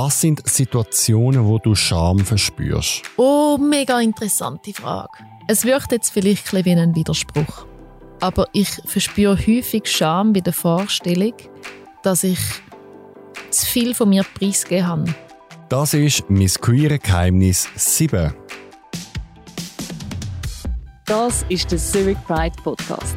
Was sind Situationen, wo du Scham verspürst? Oh, mega interessante Frage. Es wirkt jetzt vielleicht ein wie ein Widerspruch. Aber ich verspüre häufig Scham bei der Vorstellung, dass ich zu viel von mir preisgegeben habe. Das ist mein queere Geheimnis 7. Das ist der Zurich Pride Podcast.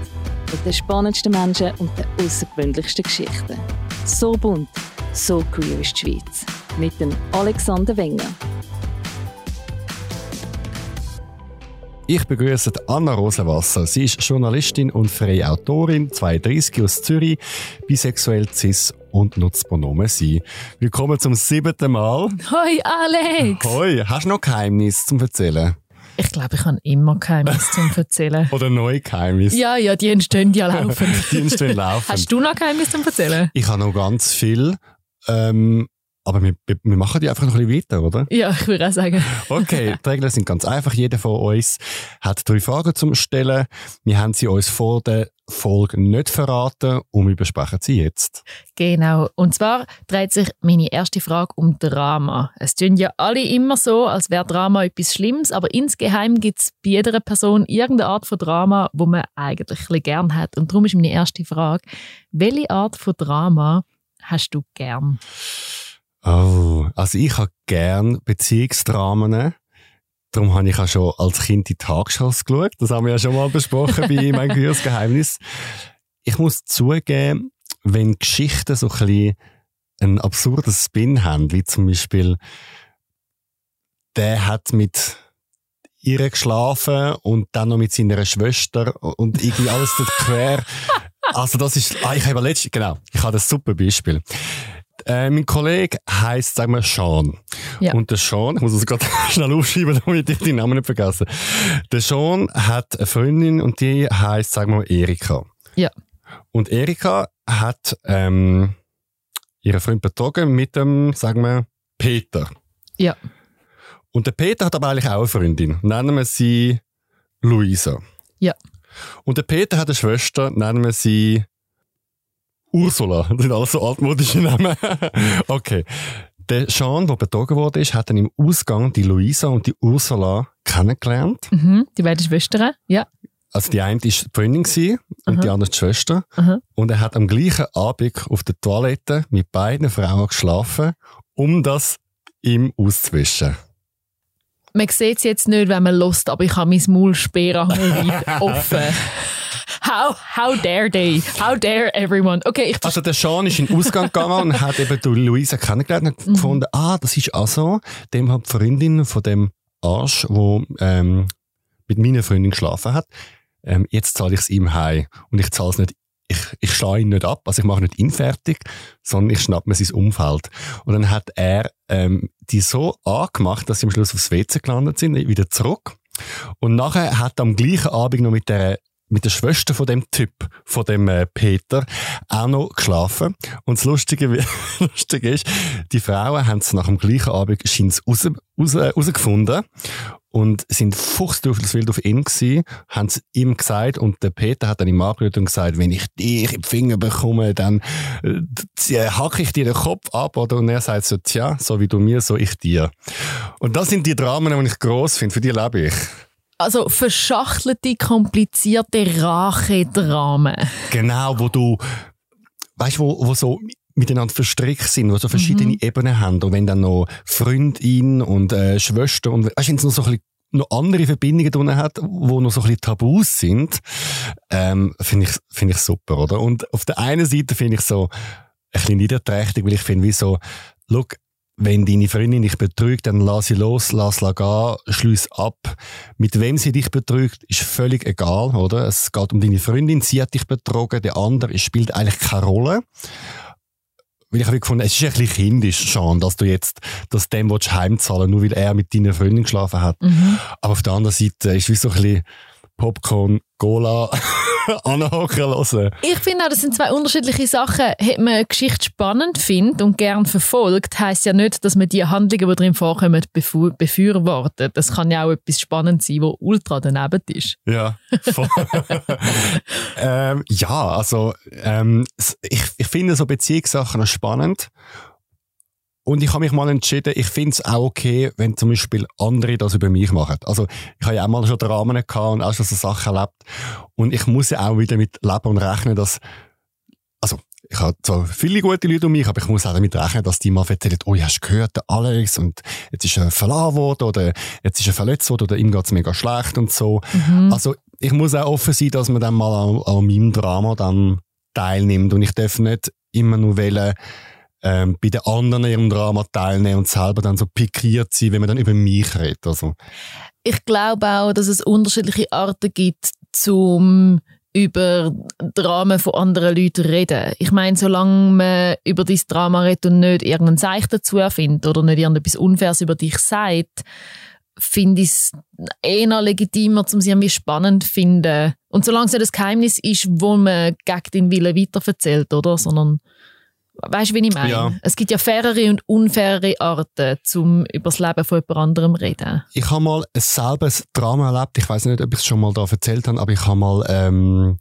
Mit den spannendsten Menschen und den außergewöhnlichsten Geschichten. So bunt, so queer ist die Schweiz. Mit dem Alexander Wenger. Ich begrüße Anna Rosenwasser. Sie ist Journalistin und freie Autorin, 32 aus Zürich, bisexuell, cis und nutzt Pronomen sie. Willkommen zum siebten Mal. Hoi Alex! Hoi, hast du noch Geheimnis zum Erzählen? Ich glaube, ich habe immer Geheimnis zum Erzählen. Oder neue Geheimnis? Ja, ja, die entstehen ja laufend. die entstehen laufend. Hast du noch Geheimnis zum Erzählen? Ich habe noch ganz viel. Ähm, aber wir, wir machen die einfach noch ein bisschen weiter, oder? Ja, ich würde auch sagen. Okay, die Regeln sind ganz einfach. Jeder von uns hat drei Fragen zum Stellen. Wir haben sie uns vor der Folge nicht verraten und wir besprechen sie jetzt. Genau. Und zwar dreht sich meine erste Frage um Drama. Es tun ja alle immer so, als wäre Drama etwas Schlimmes, aber insgeheim gibt es bei jeder Person irgendeine Art von Drama, wo man eigentlich ein gern hat. Und darum ist meine erste Frage, welche Art von Drama hast du gern? Oh, also ich habe gern Beziehungsdramen. Darum habe ich auch schon als Kind die Tagshows geschaut. Das haben wir ja schon mal besprochen bei «Mein Gehörs Geheimnis». Ich muss zugeben, wenn Geschichten so ein bisschen einen absurden Spin haben, wie zum Beispiel der hat mit ihr geschlafen und dann noch mit seiner Schwester und irgendwie alles dort quer. Also das ist, ah, ich habe letztens, genau, ich habe ein super Beispiel. Äh, mein Kollege heisst, sagen wir, Sean. Ja. Und der Sean, ich muss es gerade schnell aufschreiben, damit ich den Namen nicht vergesse. Der Sean hat eine Freundin und die heisst, sagen wir, Erika. Ja. Und Erika hat ähm, ihren Freund betrogen mit dem, sagen wir, Peter. Ja. Und der Peter hat aber eigentlich auch eine Freundin. Nennen wir sie Luisa. Ja. Und der Peter hat eine Schwester, nennen wir sie Ursula. Das sind alles so altmodische Namen. okay. Der Sean, der betrogen wurde, hat dann im Ausgang die Luisa und die Ursula kennengelernt. Mhm, die beiden Schwestern, ja. Also die eine war die Freundin und Aha. die andere die Schwester. Aha. Und er hat am gleichen Abend auf der Toilette mit beiden Frauen geschlafen, um das ihm auszuwischen. Man sieht es jetzt nicht, wenn man lust, aber ich habe mein Maul sperrangelweit offen. How, how dare they? How dare everyone? Okay, ich also der Sean ist in den Ausgang gegangen und hat eben die Luisa kennengelernt und mhm. gefunden, ah, das ist also dem hat die Freundin von dem Arsch, wo ähm, mit meiner Freundin geschlafen hat. Ähm, jetzt zahle ich es ihm heim und ich zahle es nicht ich, ich schlage ihn nicht ab, also ich mache nicht ihn fertig, sondern ich schnappe mir sein Umfeld. Und dann hat er ähm, die so angemacht, dass sie am Schluss aufs WC gelandet sind, wieder zurück. Und nachher hat er am gleichen Abend noch mit der mit der Schwester von dem Typ, von dem äh, Peter, auch noch geschlafen. Und das Lustige, Lustige ist, die Frauen haben es nach dem gleichen Abend scheint's raus, raus, rausgefunden und sind fuchsdurchswild auf ihn gewesen, haben es ihm gesagt und der Peter hat dann ihm angerührt und gesagt, wenn ich dich die Finger bekomme, dann äh, hacke ich dir den Kopf ab, oder? Und er sagt so, tja, so wie du mir, so ich dir. Und das sind die Dramen, die ich gross finde, für die lebe ich. Also verschachtelte, komplizierte Rachedramen. Genau, wo du, weißt du, wo, wo so miteinander verstrickt sind, wo so verschiedene mhm. Ebenen haben. Und wenn dann noch Freundin und äh, Schwester und weißt du, wenn es noch so ein bisschen noch andere Verbindungen drin hat, wo noch so ein bisschen Tabus sind, ähm, finde ich, finde ich super, oder? Und auf der einen Seite finde ich so ein bisschen niederträchtig, weil ich finde, wie so, look, wenn deine Freundin dich betrügt, dann lass sie los, lass sie gehen, schließ ab. Mit wem sie dich betrügt, ist völlig egal, oder? Es geht um deine Freundin, sie hat dich betrogen, der andere, spielt eigentlich keine Rolle. Weil ich habe gefunden, es ist ein bisschen kindisch schon, dass du jetzt das dem willst heimzahlen nur weil er mit deiner Freundin geschlafen hat. Mhm. Aber auf der anderen Seite ist es wie so ein bisschen Popcorn, Cola anhocken lassen. Ich finde auch, das sind zwei unterschiedliche Sachen. Hat man eine Geschichte spannend findet und gern verfolgt, heisst ja nicht, dass man die Handlungen, die drin vorkommen, befürwortet. Das kann ja auch etwas spannend sein, wo ultra daneben ist. Ja, voll. ähm, ja, also ähm, ich, ich finde so Beziehungssachen spannend. Und ich habe mich mal entschieden, ich finde es auch okay, wenn zum Beispiel andere das über mich machen. Also ich habe ja auch mal schon Dramen gehabt und auch schon so Sachen erlebt. Und ich muss ja auch wieder mit leben und rechnen, dass, also ich habe zwar viele gute Leute um mich, aber ich muss auch damit rechnen, dass die mal erzählen, oh, hast du gehört, der Alex, und jetzt ist er verlassen worden, oder jetzt ist er verletzt worden, oder ihm geht's mega schlecht und so. Mhm. Also ich muss auch offen sein, dass man dann mal an, an meinem Drama dann teilnimmt. Und ich darf nicht immer nur wählen, ähm, bei den anderen in ihrem Drama teilnehmen und selber dann so pikiert sein, wenn man dann über mich redet. Also. Ich glaube auch, dass es unterschiedliche Arten gibt, zum über Dramen von anderen Leuten reden. Ich meine, solange man über dein Drama redet und nicht irgendeinen Seich dazu erfindet oder nicht irgendetwas Unfaires über dich sagt, finde ich es eher legitimer, um sie irgendwie spannend zu finden. Und solange es nicht das Geheimnis ist, wo man gegen den Willen weiterverzählt, oder? Sondern, weißt du, wie ich meine? Ja. Es gibt ja fairere und unfairere Arten, um über das Leben von jemand anderem zu reden. Ich habe mal ein selbes Drama erlebt. Ich weiß nicht, ob ich es schon mal da erzählt habe, aber ich habe mal, ähm,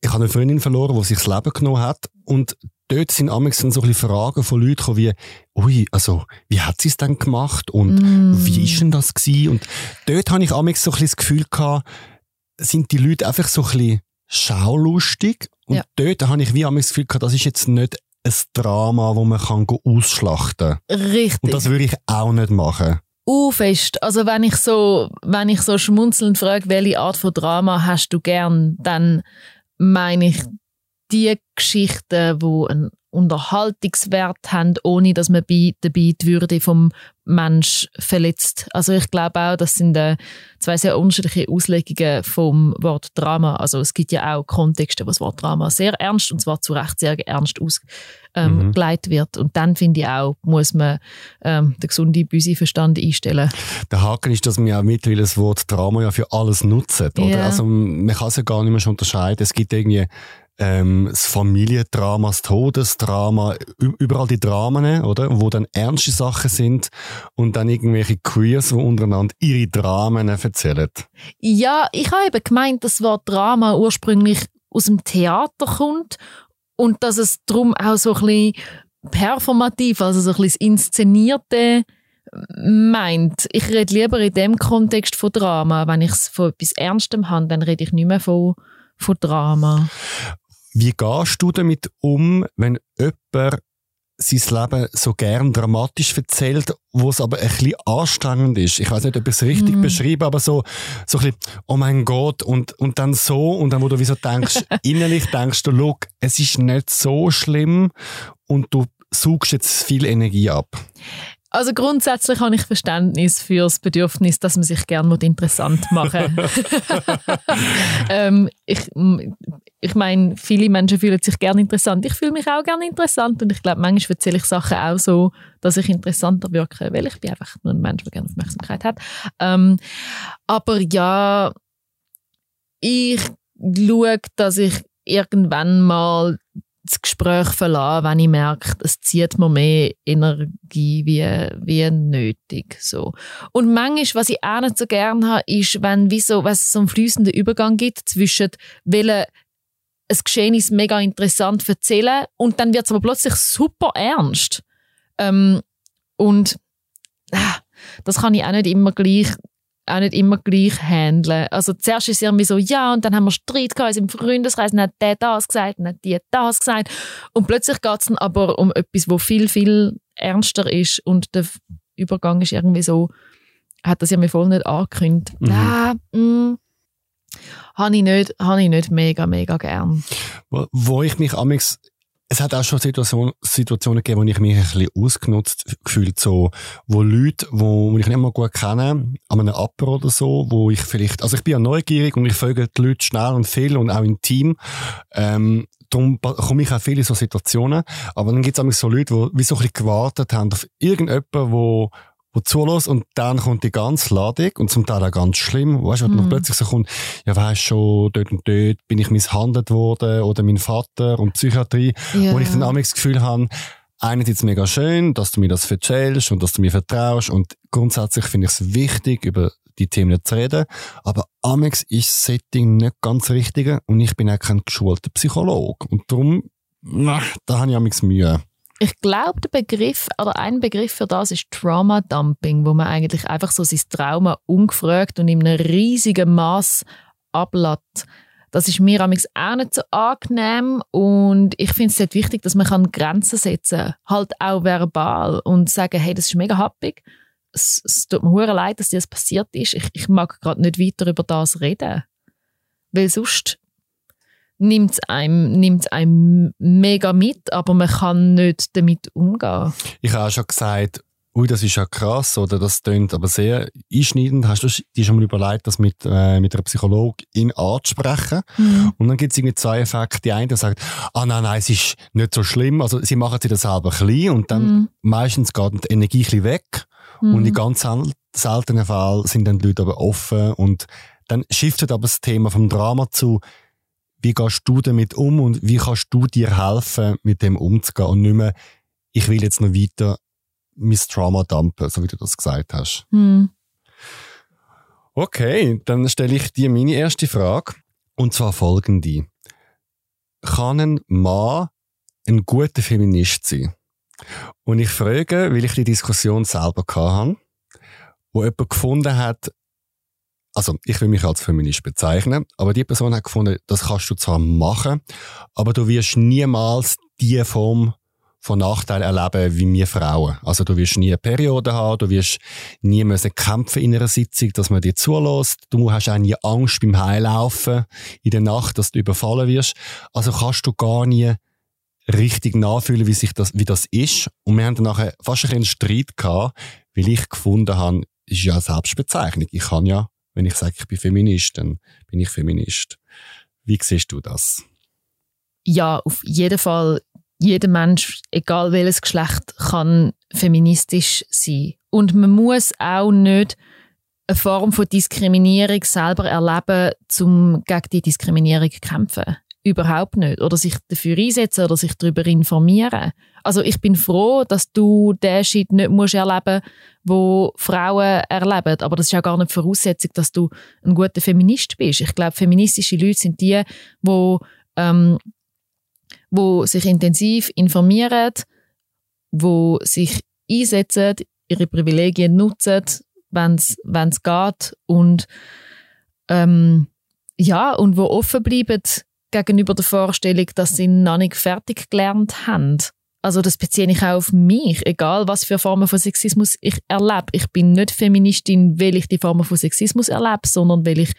ich habe eine Freundin verloren, die sich das Leben genommen hat. Und dort sind amigs dann so ein bisschen Fragen von Leuten gekommen wie, ui, also, wie hat sie es denn gemacht? Und Mm. wie ist denn das gewesen? Und dort habe ich amigs so ein bisschen das Gefühl gehabt, sind die Leute einfach so ein bisschen schaulustig. Und Ja. dort habe ich wie amigs das Gefühl gehabt, das ist jetzt nicht ein Drama, wo man kann ausschlachten kann. Richtig. Und das würde ich auch nicht machen. uh, fest. Also wenn ich so, wenn ich so schmunzelnd frage, welche Art von Drama hast du gern, dann meine ich die Geschichten, wo einen Unterhaltungswert haben, ohne dass man bei, dabei die Würde vom Mensch verletzt. Also ich glaube auch, das sind äh, zwei sehr unterschiedliche Auslegungen vom Wort Drama. Also es gibt ja auch Kontexte, wo das Wort Drama sehr ernst und zwar zu Recht sehr ernst ausgelegt ähm, Mhm. wird. Und dann finde ich auch, muss man ähm, den gesunden Büsi-Verstand einstellen. Der Haken ist, dass wir ja mittlerweile das Wort Drama ja für alles nutzen. Oder? Ja. Also man kann es ja gar nicht mehr unterscheiden. Es gibt irgendwie ähm, das Familiendrama, das Todesdrama, überall die Dramen, oder? Wo dann ernste Sachen sind und dann irgendwelche Queers, die untereinander ihre Dramen erzählen. Ja, ich habe eben gemeint, dass das Wort Drama ursprünglich aus dem Theater kommt und dass es darum auch so ein bisschen performativ, also so ein bisschen Inszenierte meint. Ich rede lieber in dem Kontext von Drama. Wenn ich es von etwas Ernstem habe, dann rede ich nicht mehr von, von Drama. Wie gehst du damit um, wenn jemand sein Leben so gern dramatisch erzählt, wo es aber ein bisschen anstrengend ist. Ich weiß nicht, ob ich es richtig Mhm. beschreibe, aber so, so ein bisschen, oh mein Gott, und, und dann so, und dann, wo du wie so denkst, innerlich denkst du, look, es ist nicht so schlimm, und du suchst jetzt viel Energie ab. Also grundsätzlich habe ich Verständnis für das Bedürfnis, dass man sich gerne interessant machen ähm, ich, ich meine, viele Menschen fühlen sich gerne interessant. Ich fühle mich auch gerne interessant und ich glaube, manchmal erzähle ich Sachen auch so, dass ich interessanter wirke, weil ich bin einfach nur ein Mensch, der gerne Aufmerksamkeit hat. Ähm, aber ja, ich schaue, dass ich irgendwann mal das Gespräch verlassen, wenn ich merke, es zieht mir mehr Energie wie, wie nötig. So. Und manchmal, was ich auch nicht so gerne habe, ist, wenn, wie so, es so einen fließenden Übergang gibt zwischen welchen ein Geschehnis mega interessant erzählen und dann wird es aber plötzlich super ernst. Ähm, und ah, das kann ich auch nicht immer gleich auch nicht immer gleich handeln. Also zuerst ist es irgendwie so, ja, und dann haben wir Streit gehabt im Freundeskreis, dann hat der das gesagt, dann hat die das gesagt. Und plötzlich geht es dann aber um etwas, wo viel, viel ernster ist und der Übergang ist irgendwie so, hat das ja mir voll nicht angekündigt. Mhm. Ah, mm, habe ich, nicht, habe ich nicht mega, mega gern. Wo, wo ich mich amix es hat auch schon Situation, Situationen gegeben, wo ich mich ein bisschen ausgenutzt gefühlt, so, wo Leute, wo, wo ich nicht mal gut kenne, an einem Upper oder so, wo ich vielleicht, also ich bin ja neugierig und ich folge die Leute schnell und viel und auch intim, ähm, darum komme ich auch viel in so Situationen, aber dann gibt es so Leute, die wie so ein bisschen gewartet haben auf irgendjemanden, wo wo zulässt und dann kommt die ganze Ladung und zum Teil auch ganz schlimm, weißt du, Mhm. dann plötzlich so kommt, ja weisst schon, dort und dort bin ich misshandelt worden oder mein Vater und Psychiatrie, Ja. wo ich dann auch das Gefühl habe, einerseits mega schön, dass du mir das erzählst und dass du mir vertraust und grundsätzlich finde ich es wichtig, über die Themen zu reden, aber Amex ist das Setting nicht ganz richtig und ich bin auch kein geschulter Psychologe und darum, na, da habe ich Amex Mühe. Ich glaube, der Begriff oder ein Begriff für das ist Trauma Dumping, wo man eigentlich einfach so sein Trauma ungefragt und in einem riesigen Maß ablädt. Das ist mir auch nicht so angenehm und ich finde es wichtig, dass man Grenzen setzen kann, halt auch verbal und sagen, hey, das ist mega happig, es, es tut mir hure leid, dass dir das passiert ist, ich, ich mag gerade nicht weiter über das reden, weil sonst nimmt es einem, nimmt's einem mega mit, aber man kann nicht damit umgehen. Ich habe auch schon gesagt, ui, das ist ja krass oder das klingt aber sehr einschneidend. Hast du dir schon mal überlegt, das mit, äh, mit einer Psychologin anzusprechen? Mhm. Und dann gibt es irgendwie zwei Effekte. Die eine sagt, ah nein, nein, es ist nicht so schlimm. Also sie machen sich das selber klein und dann mhm. meistens geht die Energie ein bisschen weg. Mhm. Und in ganz seltenen Fällen sind dann die Leute aber offen und dann shiftet aber das Thema vom Drama zu, wie gehst du damit um und wie kannst du dir helfen, mit dem umzugehen und nicht mehr, ich will jetzt noch weiter mein Trauma dumpen, so wie du das gesagt hast. Hm. Okay, dann stelle ich dir meine erste Frage. Und zwar folgende. Kann ein Mann ein guter Feminist sein? Und ich frage, weil ich die Diskussion selber hatte, wo jemand gefunden hat, also ich will mich als Feminist bezeichnen, aber die Person hat gefunden, das kannst du zwar machen, aber du wirst niemals die Form von Nachteil erleben wie wir Frauen. Also du wirst nie eine Periode haben, du wirst nie müssen kämpfen in einer Sitzung, dass man dir zulässt. Du hast auch nie Angst beim Heilaufen in der Nacht, dass du überfallen wirst. Also kannst du gar nie richtig nachfühlen, wie sich das, wie das ist. Und wir haben dann nachher fast einen Streit gehabt, weil ich gefunden habe, ist ja Selbstbezeichnung. Ich kann ja, wenn ich sage, ich bin Feminist, dann bin ich Feminist. Wie siehst du das? Ja, auf jeden Fall jeder Mensch, egal welches Geschlecht, kann feministisch sein. Und man muss auch nicht eine Form von Diskriminierung selber erleben, um gegen die Diskriminierung zu kämpfen. Überhaupt nicht. Oder sich dafür einsetzen oder sich darüber informieren. Also ich bin froh, dass du den Shit nicht musst erleben wo Frauen erleben. Aber das ist ja gar nicht Voraussetzung, dass du ein guter Feminist bist. Ich glaube, feministische Leute sind die, die ähm, wo sich intensiv informieren, wo sich einsetzen, ihre Privilegien nutzen, wenn es geht und ähm, ja und wo offen bleiben gegenüber der Vorstellung, dass sie noch nicht fertig gelernt haben. Also das beziehe ich auch auf mich, egal was für Formen von Sexismus ich erlebe. Ich bin nicht Feministin, weil ich die Formen von Sexismus erlebe, sondern weil ich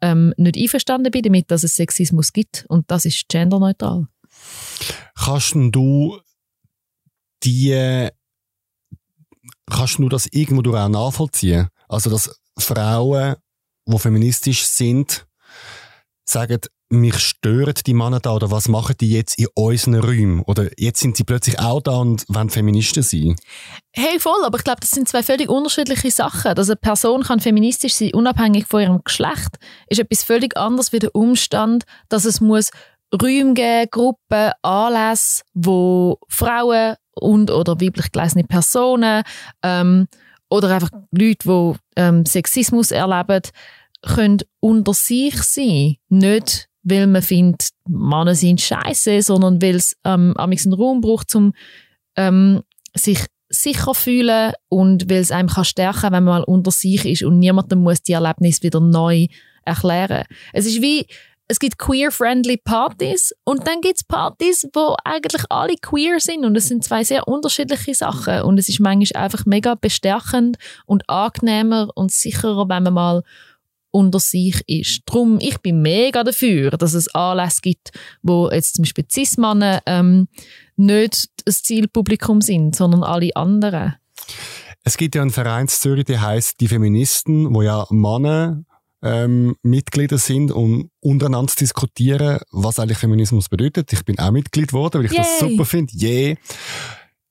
ähm, nicht einverstanden bin damit, dass es Sexismus gibt. Und das ist genderneutral. Kannst du die, kannst du das irgendwo auch nachvollziehen? Also, dass Frauen, die feministisch sind, sagen, mich stören die Männer da oder was machen die jetzt in unseren Räumen? Oder jetzt sind sie plötzlich auch da und wollen Feministen sein? Hey, voll, aber ich glaube, das sind zwei völlig unterschiedliche Sachen. Dass eine Person kann feministisch sein, unabhängig von ihrem Geschlecht, ist etwas völlig anderes wie der Umstand, dass es muss Räume geben, Gruppen, Anlässe, wo Frauen und oder weiblich gelesene Personen ähm, oder einfach Leute, die ähm, Sexismus erleben, können unter sich sein. Nicht, weil man findet, Männer sind scheiße, sondern weil es ähm, einen Raum braucht, um ähm, sich sicher fühlen und weil es einem kann stärken, wenn man mal unter sich ist und niemandem muss die Erlebnis wieder neu erklären. Es ist wie es gibt queer-friendly Partys und dann gibt es Partys, wo eigentlich alle queer sind und es sind zwei sehr unterschiedliche Sachen und es ist manchmal einfach mega bestärkend und angenehmer und sicherer, wenn man mal unter sich ist. Drum, ich bin mega dafür, dass es Anlässe gibt, wo jetzt zum Beispiel cis ähm, nicht das Zielpublikum sind, sondern alle anderen. Es gibt ja einen Verein in Zürich, der heißt die Feministen, wo ja Männer ähm, Mitglieder sind, um untereinander zu diskutieren, was eigentlich Feminismus bedeutet. Ich bin auch Mitglied geworden, weil ich Yay. das super finde. Yeah.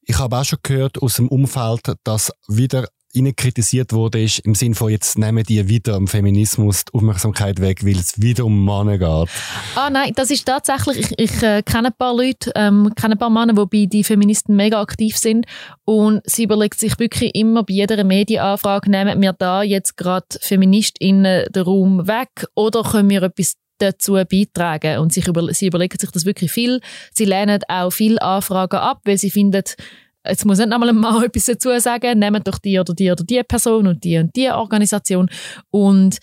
Ich habe auch schon gehört aus dem Umfeld, dass wieder ihnen kritisiert wurde, ist im Sinne von, jetzt nehmen die wieder am Feminismus die Aufmerksamkeit weg, weil es wieder um Männer geht. Ah nein, das ist tatsächlich, ich, ich äh, kenne ein paar Leute, ähm, kenne ein paar Männer, die Feministen mega aktiv sind und sie überlegt sich wirklich immer bei jeder Medienanfrage, nehmen wir da jetzt gerade FeministInnen den Raum weg oder können wir etwas dazu beitragen. Und sich über, sie überlegen sich das wirklich viel. Sie lehnen auch viele Anfragen ab, weil sie finden, jetzt muss nicht nochmal ein Mann etwas dazu sagen, nehmen doch die oder die oder die Person und die und die Organisation. Und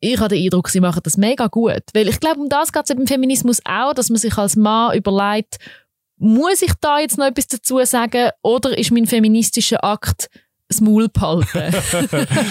ich habe den Eindruck, sie machen das mega gut. Weil ich glaube, um das geht es im Feminismus auch, dass man sich als Mann überlegt, muss ich da jetzt noch etwas dazu sagen oder ist mein feministischer Akt das Maul behalten.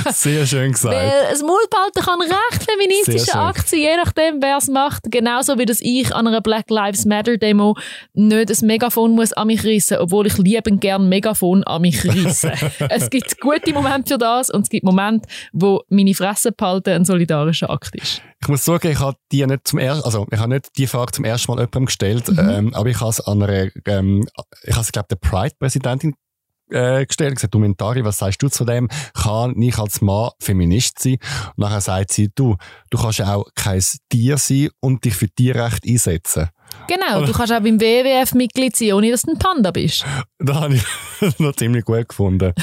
Sehr schön gesagt. Weil das Maul behalten kann recht feministische Akt sein, je nachdem, wer es macht. Genauso wie dass ich an einer Black Lives Matter Demo nicht ein Megafon muss an mich rissen, obwohl ich liebend gern Megafon an mich risse. es gibt gute Momente für das und es gibt Momente, wo meine Fresse behalten ein solidarischer Akt ist. Ich muss sagen, ich habe die nicht zum ersten, also ich habe nicht die Frage zum ersten Mal jemandem gestellt, mhm. ähm, aber ich habe es an einer, ähm, ich habe es glaube der Pride-Präsidentin äh, gestellt, gesagt, du Mentari, was sagst du zu dem? Kann ich als Mann Feminist sein? Und nachher sagt sie, du, du kannst auch kein Tier sein und dich für Tierrecht einsetzen. Genau, du kannst auch beim WWF Mitglied sein, ohne dass du ein Panda bist. Das habe ich noch ziemlich gut gefunden.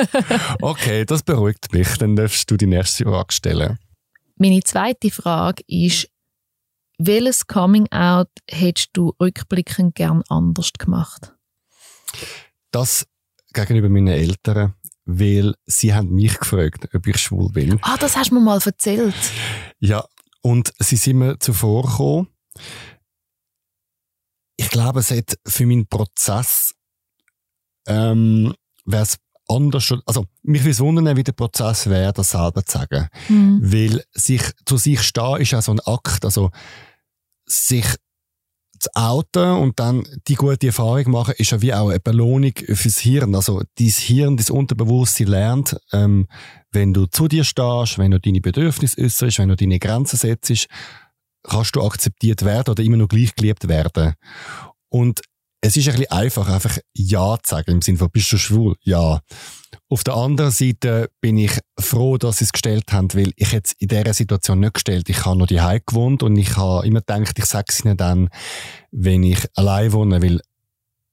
okay, das beruhigt mich. Dann darfst du die nächste Frage stellen. Meine zweite Frage ist, welches Coming Out hättest du rückblickend gern anders gemacht? Das gegenüber meinen Eltern, weil sie haben mich gefragt, ob ich schwul bin. Ah, das hast du mir mal erzählt. Ja, und sie sind mir zuvor gekommen. Ich glaube, es hat für meinen Prozess ähm, wäre es anders, also mich würde wundern, wie der Prozess wäre, das selber zu sagen. Mhm. Weil sich zu sich stehen ist ja so ein Akt, also sich zu outen und dann die gute Erfahrung machen, ist ja wie auch eine Belohnung fürs Hirn. Also dein Hirn, dein Unterbewusstsein lernt, ähm, wenn du zu dir stehst, wenn du deine Bedürfnisse äußerst, wenn du deine Grenzen setzt, kannst du akzeptiert werden oder immer noch gleich geliebt werden. Und es ist ein bisschen einfach, einfach Ja zu sagen, im Sinne von, bist du schwul? Ja. Auf der anderen Seite bin ich froh, dass sie es gestellt haben, weil ich jetzt in dieser Situation nicht gestellt. Ich habe noch die Hause gewohnt und ich habe immer gedacht, ich sage es ihnen dann, wenn ich allein wohne, weil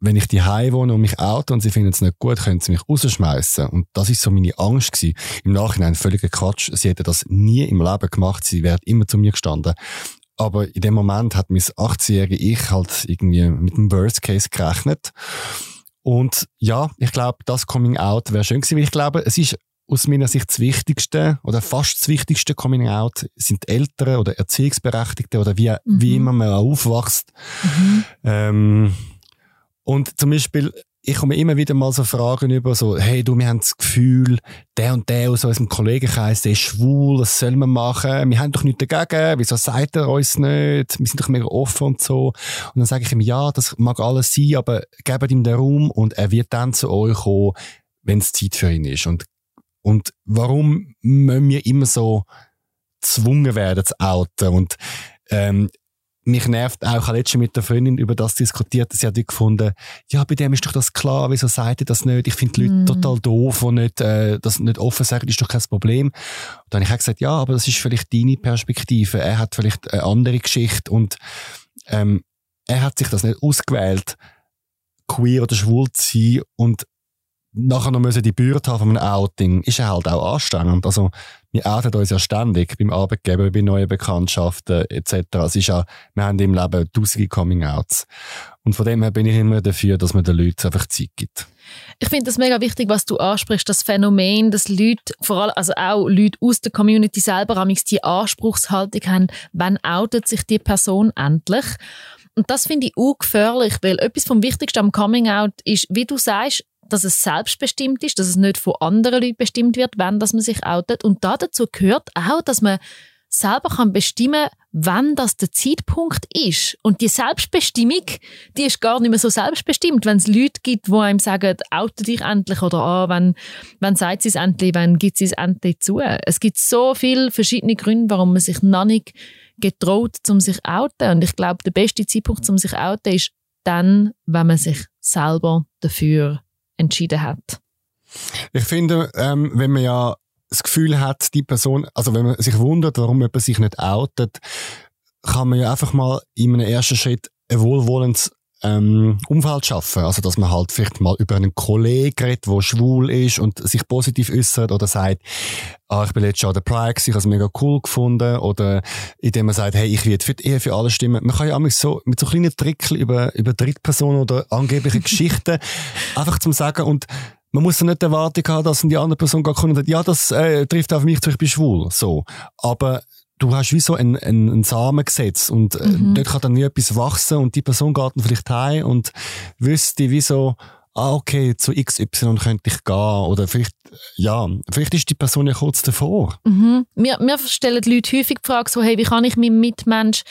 wenn ich die wohne und mich oute und sie finden es nicht gut, können sie mich rausschmeißen. Und das ist so meine Angst gewesen. Im Nachhinein völliger Quatsch. Sie hätten das nie im Leben gemacht. Sie wären immer zu mir gestanden. Aber in dem Moment hat mein 18-jährige Ich halt irgendwie mit dem Worst Case gerechnet. Und ja, ich glaube, das Coming Out wäre schön gewesen, weil ich glaube, es ist aus meiner Sicht das Wichtigste oder fast das Wichtigste Coming Out sind Eltern oder Erziehungsberechtigte oder wie, mhm. wie immer man aufwächst. Mhm. Ähm, und zum Beispiel ich komme immer wieder mal so Fragen über, so, hey, du, wir haben das Gefühl, der und der aus unserem Kollegenkreis, der ist schwul, was soll man machen? Wir haben doch nichts dagegen, wieso sagt er uns nicht? Wir sind doch mega offen und so. Und dann sage ich ihm, ja, das mag alles sein, aber gebt ihm den Raum und er wird dann zu euch kommen, wenn es Zeit für ihn ist. Und, und warum müssen wir immer so gezwungen werden zu outen? Und, ähm, mich nervt auch, ich habe letztens mit der Freundin über das diskutiert, sie hat gefunden, ja, bei dem ist doch das klar, wieso sagt ihr das nicht? Ich finde die Leute mm. total doof, die nicht, äh, das nicht offen sagen, ist doch kein Problem. Und dann habe ich gesagt, ja, aber das ist vielleicht deine Perspektive, er hat vielleicht eine andere Geschichte und ähm, er hat sich das nicht ausgewählt, queer oder schwul zu sein und nachher noch müssen die Bürde haben von einem Outing, ist halt auch anstrengend. Also, wir outen uns ja ständig beim Arbeitgeber, bei neuen Bekanntschaften etc. Es ist ja, wir haben im Leben tausende Coming-Outs. Und von dem her bin ich immer dafür, dass man den Leuten einfach Zeit gibt. Ich finde das mega wichtig, was du ansprichst, das Phänomen, dass Leute, vor allem, also auch Leute aus der Community selber, die Anspruchshaltung haben, wann outet sich die Person endlich? Und das finde ich auch gefährlich, weil etwas vom Wichtigsten am Coming Out ist, wie du sagst, dass es selbstbestimmt ist, dass es nicht von anderen Leuten bestimmt wird, wenn dass man sich outet. Und da dazu gehört auch, dass man selber kann bestimmen, wann das der Zeitpunkt ist. Und die Selbstbestimmung, die ist gar nicht mehr so selbstbestimmt. Wenn es Leute gibt, die einem sagen, oute dich endlich oder ah, wenn, wenn sagt sie es endlich, wenn gibt sie es endlich zu. Es gibt so viele verschiedene Gründe, warum man sich noch nicht getraut, um sich outen. Und ich glaube, der beste Zeitpunkt, um sich outen, ist dann, wenn man sich selber dafür entschieden hat. Ich finde, ähm, wenn man ja das Gefühl hat, die Person, also wenn man sich wundert, warum jemand sich nicht outet, kann man ja einfach mal in einem ersten Schritt ein wohlwollendes ähm, Umfeld schaffen. Also, dass man halt vielleicht mal über einen Kollegen redet, der schwul ist und sich positiv äußert oder sagt, ah, ich bin letztes Jahr der Pride ich habe es mega cool gefunden. Oder indem man sagt, hey, ich werde für die Ehe für alle stimmen. Man kann ja auch so, mit so kleinen Tricks über, über Drittpersonen oder angebliche Geschichten einfach zum sagen und man muss ja nicht die Erwartung haben, dass die andere Person gar kommt und sagt, ja, das äh, trifft auf mich zu, ich bin schwul. So. Aber du hast wie so einen, einen, einen Samen gesetzt und äh, mhm. dort kann dann nie etwas wachsen und die Person geht dann vielleicht heim und wüsste wie so, ah, okay, zu XY könnte ich gehen oder vielleicht, ja, vielleicht ist die Person ja kurz davor. Mhm. Wir, wir stellen die Leute häufig die Frage so, hey, wie kann ich meinem Mitmensch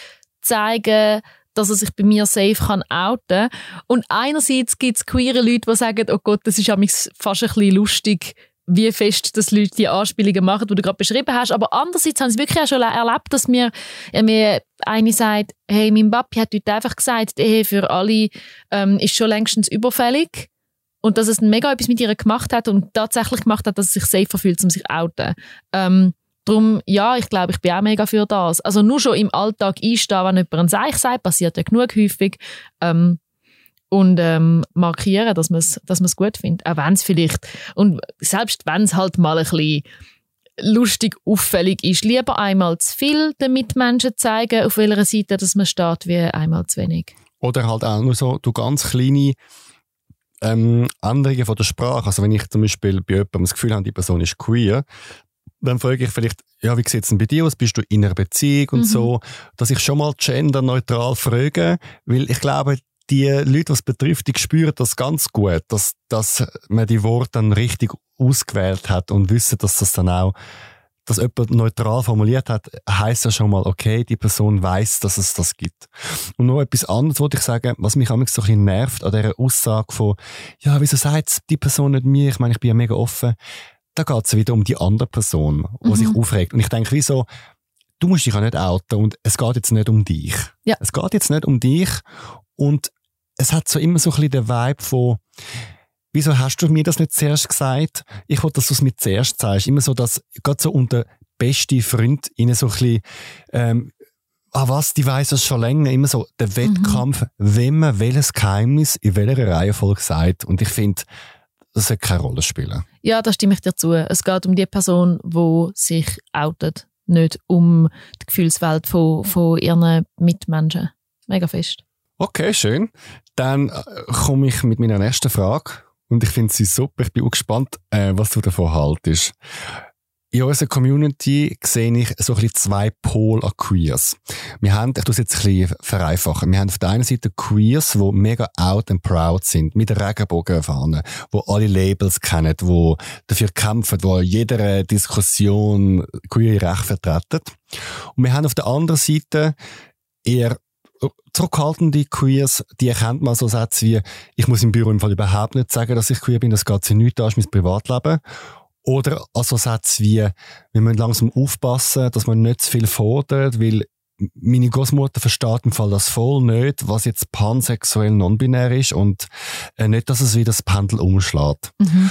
zeigen, dass er sich bei mir safe kann outen Und einerseits gibt es queere Leute, die sagen, oh Gott, das ist fast ein bisschen lustig, wie fest dass Leute die Anspielungen machen, die du gerade beschrieben hast. Aber andererseits haben sie wirklich auch schon erlebt, dass mir, äh, mir eine sagt, hey, mein Papi hat heute einfach gesagt, die Ehe für alle ähm, ist schon längstens überfällig. Und dass es mega etwas mit ihr gemacht hat und tatsächlich gemacht hat, dass sie sich safer fühlt, um sich zu outen. Ähm, Darum, ja, ich glaube, ich bin auch mega für das. Also nur schon im Alltag einstehen, wenn jemand ein Seich sagt, passiert ja genug häufig. Ähm, und ähm, markieren, dass man es dass gut findet. Auch wenn es vielleicht, und selbst wenn es halt mal ein bisschen lustig, auffällig ist, lieber einmal zu viel den Mitmenschen zeigen, auf welcher Seite dass man steht, wie einmal zu wenig. Oder halt auch nur so, du ganz kleine ähm, Änderungen von der Sprache. Also wenn ich zum Beispiel bei jemandem das Gefühl habe, die Person ist queer, dann frage ich vielleicht, ja, wie sieht es denn bei dir aus? Bist du in einer Beziehung und mhm. so? Dass ich schon mal genderneutral frage, weil ich glaube, die Leute, die es betrifft, die spüren das ganz gut, dass, dass man die Worte dann richtig ausgewählt hat und wissen, dass das dann auch, dass jemand neutral formuliert hat, heißt ja schon mal, okay, die Person weiß, dass es das gibt. Und noch etwas anderes wollte ich sagen, was mich auch so ein bisschen nervt an dieser Aussage von, ja, wieso sagt die Person nicht mir? Ich meine, ich bin ja mega offen. Da geht es wieder um die andere Person, die mhm. sich aufregt. Und ich denke, wieso, du musst dich ja nicht outen und es geht jetzt nicht um dich. Ja. Es geht jetzt nicht um dich und es hat so immer so ein bisschen den Vibe von, wieso hast du mir das nicht zuerst gesagt? Ich wollte, dass du es mir zuerst sagst. Immer so, dass gerade so unter beste Freund ihnen so ein bisschen, ähm, ah was, die weiß es schon länger, immer so der Wettkampf, mhm. wenn man welches Geheimnis in welcher Reihenfolge sagt. Und ich finde, das sollte keine Rolle spielen. Ja, da stimme ich dir zu. Es geht um die Person, die sich outet, nicht um die Gefühlswelt von, von ihren Mitmenschen. Mega fest. Okay, schön. Dann äh, komme ich mit meiner nächsten Frage. Und ich finde sie super. Ich bin auch gespannt, äh, was du davon haltest. In unserer Community sehe ich so ein bisschen zwei Pole an Queers. Wir haben, ich tue es jetzt ein bisschen vereinfachen, wir haben auf der einen Seite Queers, die mega out and proud sind, mit der Regenbogenfahne, wo alle Labels kennen, wo dafür kämpfen, wo jeder Diskussion queer Recht vertreten. Und wir haben auf der anderen Seite eher zurückhaltende Queers, die erkennt man so Sätze wie, ich muss im Büro im Fall überhaupt nicht sagen, dass ich queer bin, das geht sich nicht an, ist mein Privatleben. Oder also Sätze wie, wir müssen langsam aufpassen, dass man nicht zu viel fordert, weil meine Großmutter versteht im Fall das voll nicht, was jetzt pansexuell non-binär ist und äh, nicht, dass es wieder das Pendel umschlägt. Mhm.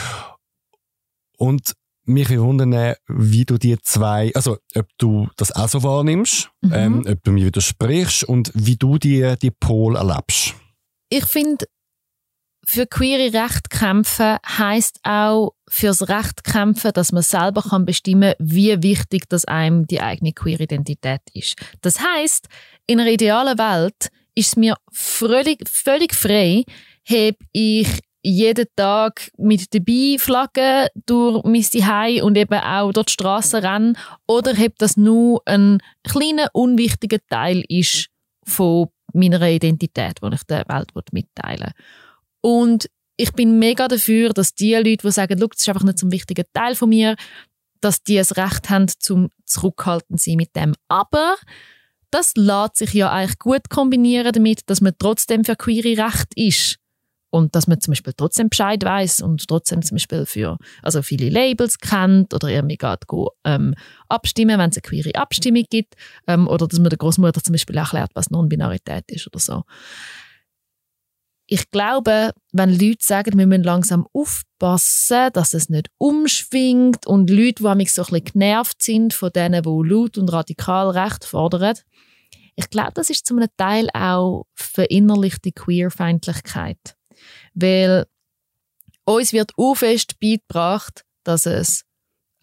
Und mich wundern, wie du die zwei, also ob du das auch so wahrnimmst, mhm. ähm, ob du mir widersprichst und wie du die, die Pol erlebst. Ich finde, für queere Recht kämpfen heisst auch fürs Recht kämpfen, dass man selber kann bestimmen, wie wichtig das einem die eigene queere Identität ist. Das heißt, in einer idealen Welt ist es mir völlig, völlig frei, heb ich jeden Tag mit dabei flaggen durch mein Zuhause und eben auch durch die Straße rennen oder ob das nur ein kleiner, unwichtiger Teil ist von meiner Identität, die ich der Welt mitteilen will. Und ich bin mega dafür, dass die Leute, die sagen, das ist einfach nicht so ein wichtiger Teil von mir, dass die das Recht haben, zum zurückhaltend sein mit dem. Aber das lässt sich ja eigentlich gut kombinieren damit, dass man trotzdem für queere Recht ist und dass man zum Beispiel trotzdem Bescheid weiß und trotzdem zum Beispiel für also viele Labels kennt oder irgendwie geht go, ähm, abstimmen, wenn es eine queere Abstimmung gibt ähm, oder dass man der Großmutter zum Beispiel erklärt, was Non-Binarität ist oder so. Ich glaube, wenn Leute sagen, wir müssen langsam aufpassen, dass es nicht umschwingt und Leute, die mich so ein bisschen genervt sind von denen, die laut und radikal Recht fordern, Ich glaube, das ist zum Teil auch verinnerlichte Queerfeindlichkeit. Weil uns wird auch fest beigebracht, dass es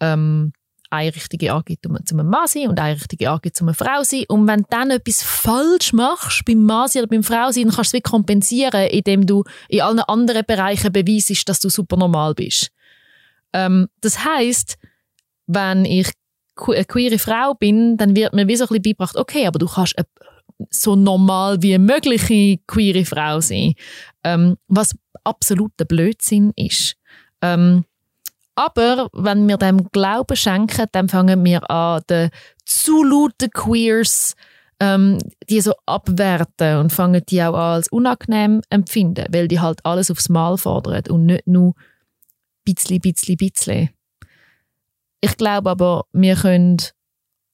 ähm, eine richtige Art gibt, um zum Mann sein und eine richtige Art gibt, um eine Frau sein. Und wenn du dann etwas falsch machst beim Mann sein oder beim Frau sein, dann kannst du es kompensieren, indem du in allen anderen Bereichen beweisst, dass du super normal bist. Ähm, das heißt, wenn ich eine queere Frau bin, dann wird mir wie so ein bisschen beigebracht, okay, aber du kannst eine so normal wie mögliche queere Frau sein. Ähm, was absoluter Blödsinn ist. Ähm, aber wenn wir dem Glauben schenken, dann fangen wir an, den zu lauten Queers ähm, die so abwerten und fangen die auch an als unangenehm empfinden, weil die halt alles aufs Mal fordern und nicht nur bisschen, bisschen, bisschen. Ich glaube aber, wir können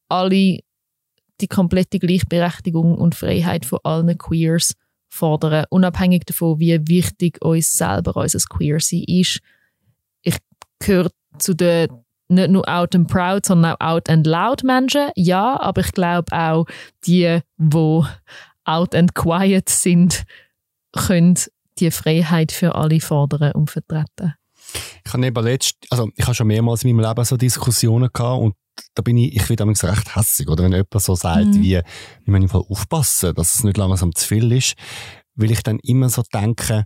alle die komplette Gleichberechtigung und Freiheit von allen Queers fordern, unabhängig davon, wie wichtig uns selber unser Queer-Sein ist. Ich gehöre zu den nicht nur out and proud, sondern auch out and loud Menschen, ja, aber ich glaube auch, die, die out and quiet sind, können die Freiheit für alle fordern und vertreten. Ich habe eben letzt, also ich habe schon mehrmals in meinem Leben so Diskussionen gehabt und da bin ich, ich bin damals recht hässig, oder wenn jemand so sagt, mhm. wie, man im Fall aufpassen, dass es nicht langsam zu viel ist, weil ich dann immer so denke,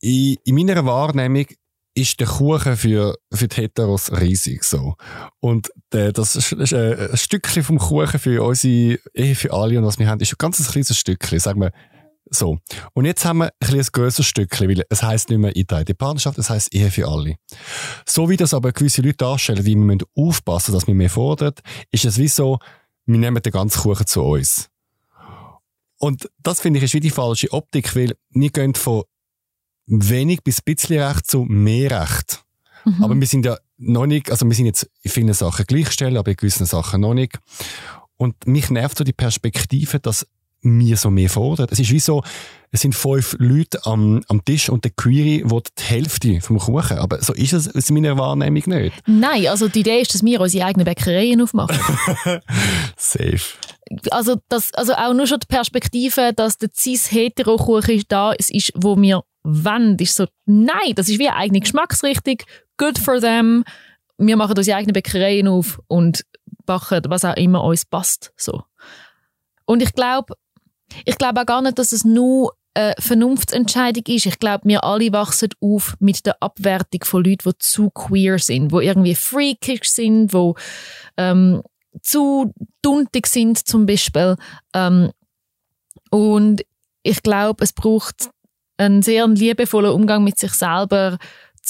in, in meiner Wahrnehmung ist der Kuchen für, für die Heteros riesig so. Und der, das ist äh, ein Stückchen vom Kuchen für unsere Ehe für alle und was wir haben, ist ein ganz kleines Stückchen, sagen wir so. Und jetzt haben wir ein, ein grösseres Stückchen, weil es heisst nicht mehr die Partnerschaft, es heisst Ehe für alle. So wie das aber gewisse Leute darstellen, wie wir müssen aufpassen, dass wir mehr fordern, ist es wie so, wir nehmen den ganzen Kuchen zu uns. Und das finde ich ist wie die falsche Optik, weil wir gehen von wenig bis ein bisschen Recht zu mehr Recht. Mhm. Aber wir sind ja noch nicht, also wir sind jetzt in vielen Sachen gleichgestellt, aber in gewissen Sachen noch nicht. Und mich nervt so die Perspektive, dass mir so mehr fordern. Es ist wie so, es sind fünf Leute am, am Tisch und der Query will die Hälfte vom Kuchen. Aber so ist es in meiner Wahrnehmung nicht. Nein, also die Idee ist, dass wir unsere eigenen Bäckereien aufmachen. Safe. Also, das, also auch nur schon die Perspektive, dass der cis-hetero-Kuchen da ist, wo wir wollen, ist so, nein, das ist wie eine eigene Geschmacksrichtung, good for them, wir machen unsere eigenen Bäckereien auf und backen, was auch immer uns passt. So. Und ich glaube, ich glaube auch gar nicht, dass es nur eine Vernunftsentscheidung ist. Ich glaube, wir alle wachsen auf mit der Abwertung von Leuten, die zu queer sind, die irgendwie freakish sind, die ähm, zu duntig sind zum Beispiel. Ähm, und ich glaube, es braucht einen sehr liebevollen Umgang mit sich selber,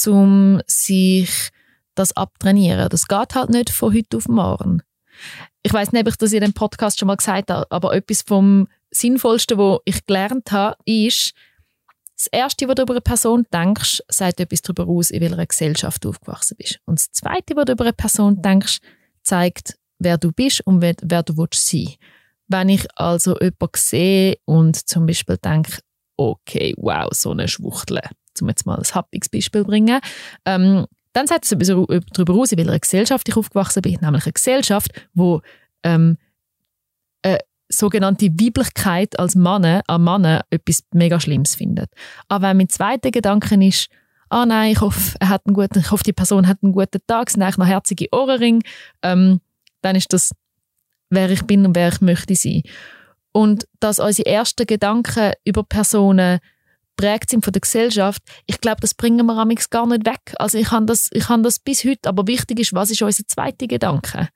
um sich das abtrainieren. Das geht halt nicht von heute auf morgen. Ich weiß nicht, ob ich das in dem Podcast schon mal gesagt habe, aber etwas vom Sinnvollsten, was ich gelernt habe, ist, das Erste, was du über eine Person denkst, sagt etwas darüber aus, in welcher Gesellschaft du aufgewachsen bist. Und das Zweite, was du über eine Person denkst, zeigt, wer du bist und wer, wer du willst sein Wenn ich also jemanden sehe und zum Beispiel denke, okay, wow, so eine Schwuchtel, um jetzt mal ein happiges Beispiel zu bringen, ähm, dann sagt es etwas darüber aus, in welcher Gesellschaft ich aufgewachsen bin, nämlich eine Gesellschaft, wo ähm, eine sogenannte Weiblichkeit als Mann an Mann etwas mega Schlimmes findet. Aber wenn mein zweiter Gedanke ist, ah nein, ich hoffe, er hat einen guten, ich hoffe, die Person hat einen guten Tag, eigentlich noch herzige Ohrringe, ähm, dann ist das, wer ich bin und wer ich möchte sein. Und dass unsere ersten Gedanken über Personen prägt sind von der Gesellschaft, ich glaube, das bringen wir amigs gar nicht weg. Also ich habe das, ich habe das bis heute, aber wichtig ist, was ist unser zweiter Gedanke?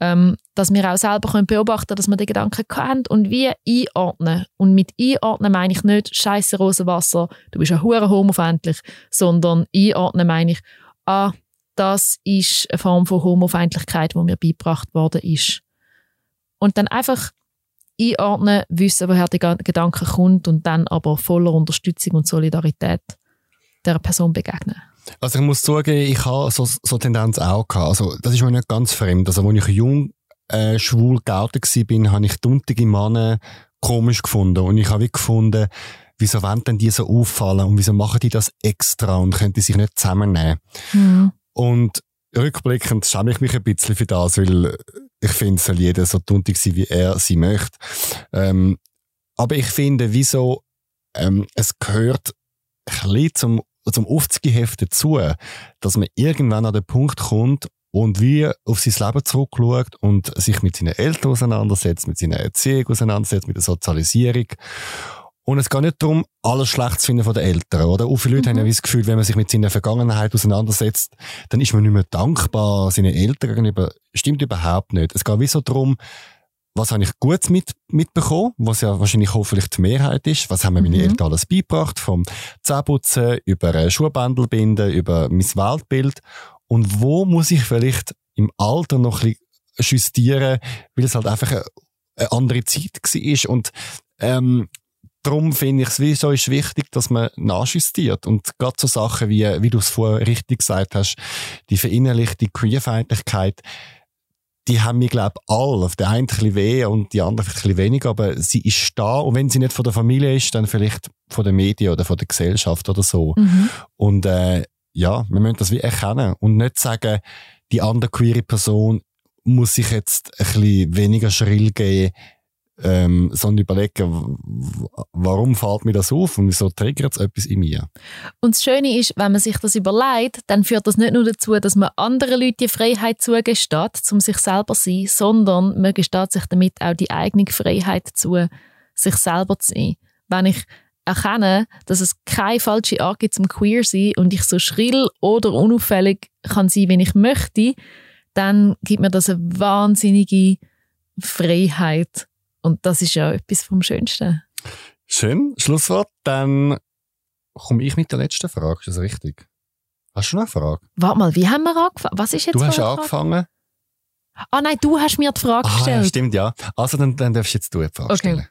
Ähm, dass wir auch selber können beobachten dass wir die Gedanken haben und wie einordnen. Und mit einordnen meine ich nicht scheiße Rosenwasser, du bist ja hure homofeindlich, sondern einordnen meine ich, ah, das ist eine Form von Homofeindlichkeit, die mir beigebracht worden ist. Und dann einfach einordnen, wissen, woher der Gedanke kommt und dann aber voller Unterstützung und Solidarität der Person begegnen. Also ich muss zugeben, ich habe so, so Tendenz auch gehabt. Also das ist mir nicht ganz fremd. Also als ich jung äh, schwul geoutet war, habe ich duntige Männer komisch gefunden. Und ich habe gefunden, wieso wollen denn die so auffallen und wieso machen die das extra und können die sich nicht zusammennehmen? Mhm. Und rückblickend schäme ich mich ein bisschen für das, weil ich finde, soll jeder so tuntig sein, wie er sie möchte. Ähm, aber ich finde, wieso, ähm, es gehört ein bisschen zum, zum Aufzugeheft dazu, dass man irgendwann an den Punkt kommt und wie auf sein Leben zurückschaut und sich mit seinen Eltern auseinandersetzt, mit seiner Erziehung auseinandersetzt, mit der Sozialisierung. Und es geht nicht darum, alles schlecht zu finden von den Eltern, oder? Auch viele Leute mhm. haben ja das Gefühl, wenn man sich mit seiner Vergangenheit auseinandersetzt, dann ist man nicht mehr dankbar seinen Eltern gegenüber. Stimmt überhaupt nicht. Es geht wie so darum, was habe ich gut mit, mitbekommen, was ja wahrscheinlich hoffentlich die Mehrheit ist. Was haben mir meine mhm. Eltern alles beigebracht, vom Zähneputzen über äh, Schuhbändel binden, über mein Weltbild. Und wo muss ich vielleicht im Alter noch ein bisschen justieren, weil es halt einfach eine, eine andere Zeit war. Und ähm, darum finde ich es wieso ist wichtig, dass man nachjustiert. Und gerade so Sachen wie, wie du es vorher richtig gesagt hast, die verinnerlichte Queerfeindlichkeit, die haben mir, glaube ich, alle. Der eine ein bisschen weh und die andere ein bisschen weniger, aber sie ist da. Und wenn sie nicht von der Familie ist, dann vielleicht von den Medien oder von der Gesellschaft oder so. Mhm. Und äh, ja, wir müssen das wie erkennen und nicht sagen, die andere queere Person muss sich jetzt ein bisschen weniger schrill gehen, ähm, sondern überlegen, warum fällt mir das auf und wieso triggert es etwas in mir. Und das Schöne ist, wenn man sich das überlegt, dann führt das nicht nur dazu, dass man anderen Leuten die Freiheit zugesteht, um sich selber zu sein, sondern man gesteht sich damit auch die eigene Freiheit zu, sich selber zu sein. Wenn ich erkenne, dass es keine falsche Art gibt zum Queer sein und ich so schrill oder unauffällig kann sein, wenn ich möchte, dann gibt mir das eine wahnsinnige Freiheit und das ist ja etwas vom Schönsten. Schön. Schlusswort. Dann komme ich mit der letzten Frage. Ist das richtig? Hast du noch eine Frage? Warte mal, wie haben wir angefangen? Was ist jetzt Du hast angefangen. Ah nein, du hast mir die Frage ah, gestellt. Ja, stimmt, ja. Also dann, dann darfst jetzt du die Frage okay. stellen.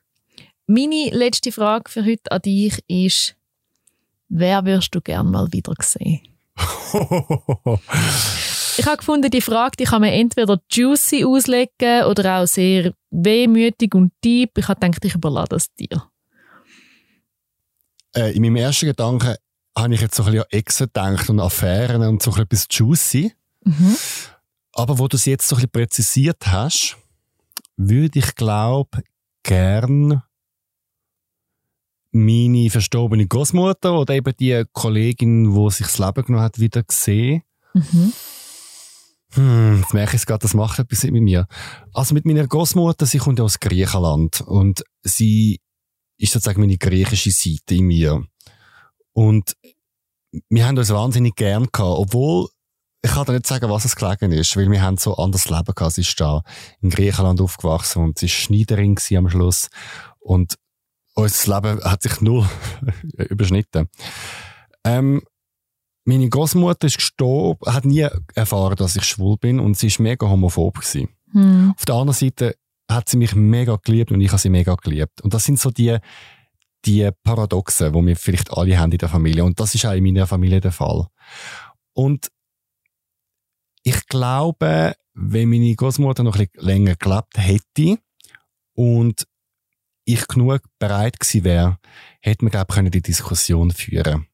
Meine letzte Frage für heute an dich ist, wer wirst du gern mal wieder sehen? Ich habe gefunden, die Frage, die kann man entweder juicy auslegen oder auch sehr wehmütig und deep. Ich habe gedacht, ich überlasse das dir. Äh, in meinem ersten Gedanken habe ich jetzt so ein bisschen an Exen gedacht und Affären und so ein bisschen juicy. Mhm. Aber wo du es jetzt so ein bisschen präzisiert hast, würde ich glaube gern meine verstorbene Großmutter oder eben die Kollegin, die sich das Leben genommen hat, wieder sehen. Mhm. Hm, jetzt merke ich gerade, das macht etwas mit mir. Also mit meiner Großmutter, sie kommt ja aus Griechenland und sie ist sozusagen meine griechische Seite in mir. Und wir haben uns wahnsinnig gern gehabt, obwohl ich kann dir nicht sagen, was es gelegen ist, weil wir haben so anders Leben gehabt. Sie ist da in Griechenland aufgewachsen und sie ist Schneiderin am Schluss und unser Leben hat sich nur überschnitten. Ähm, meine Großmutter ist gestorben, hat nie erfahren, dass ich schwul bin und sie ist mega homophob gewesen. Hm. Auf der anderen Seite hat sie mich mega geliebt und ich habe sie mega geliebt. Und das sind so die, die Paradoxen, die wir vielleicht alle haben in der Familie. Und das ist auch in meiner Familie der Fall. Und ich glaube, wenn meine Großmutter noch ein bisschen länger gelebt hätte und ich genug bereit gewesen wäre, hätte man, glaube ich, die Diskussion führen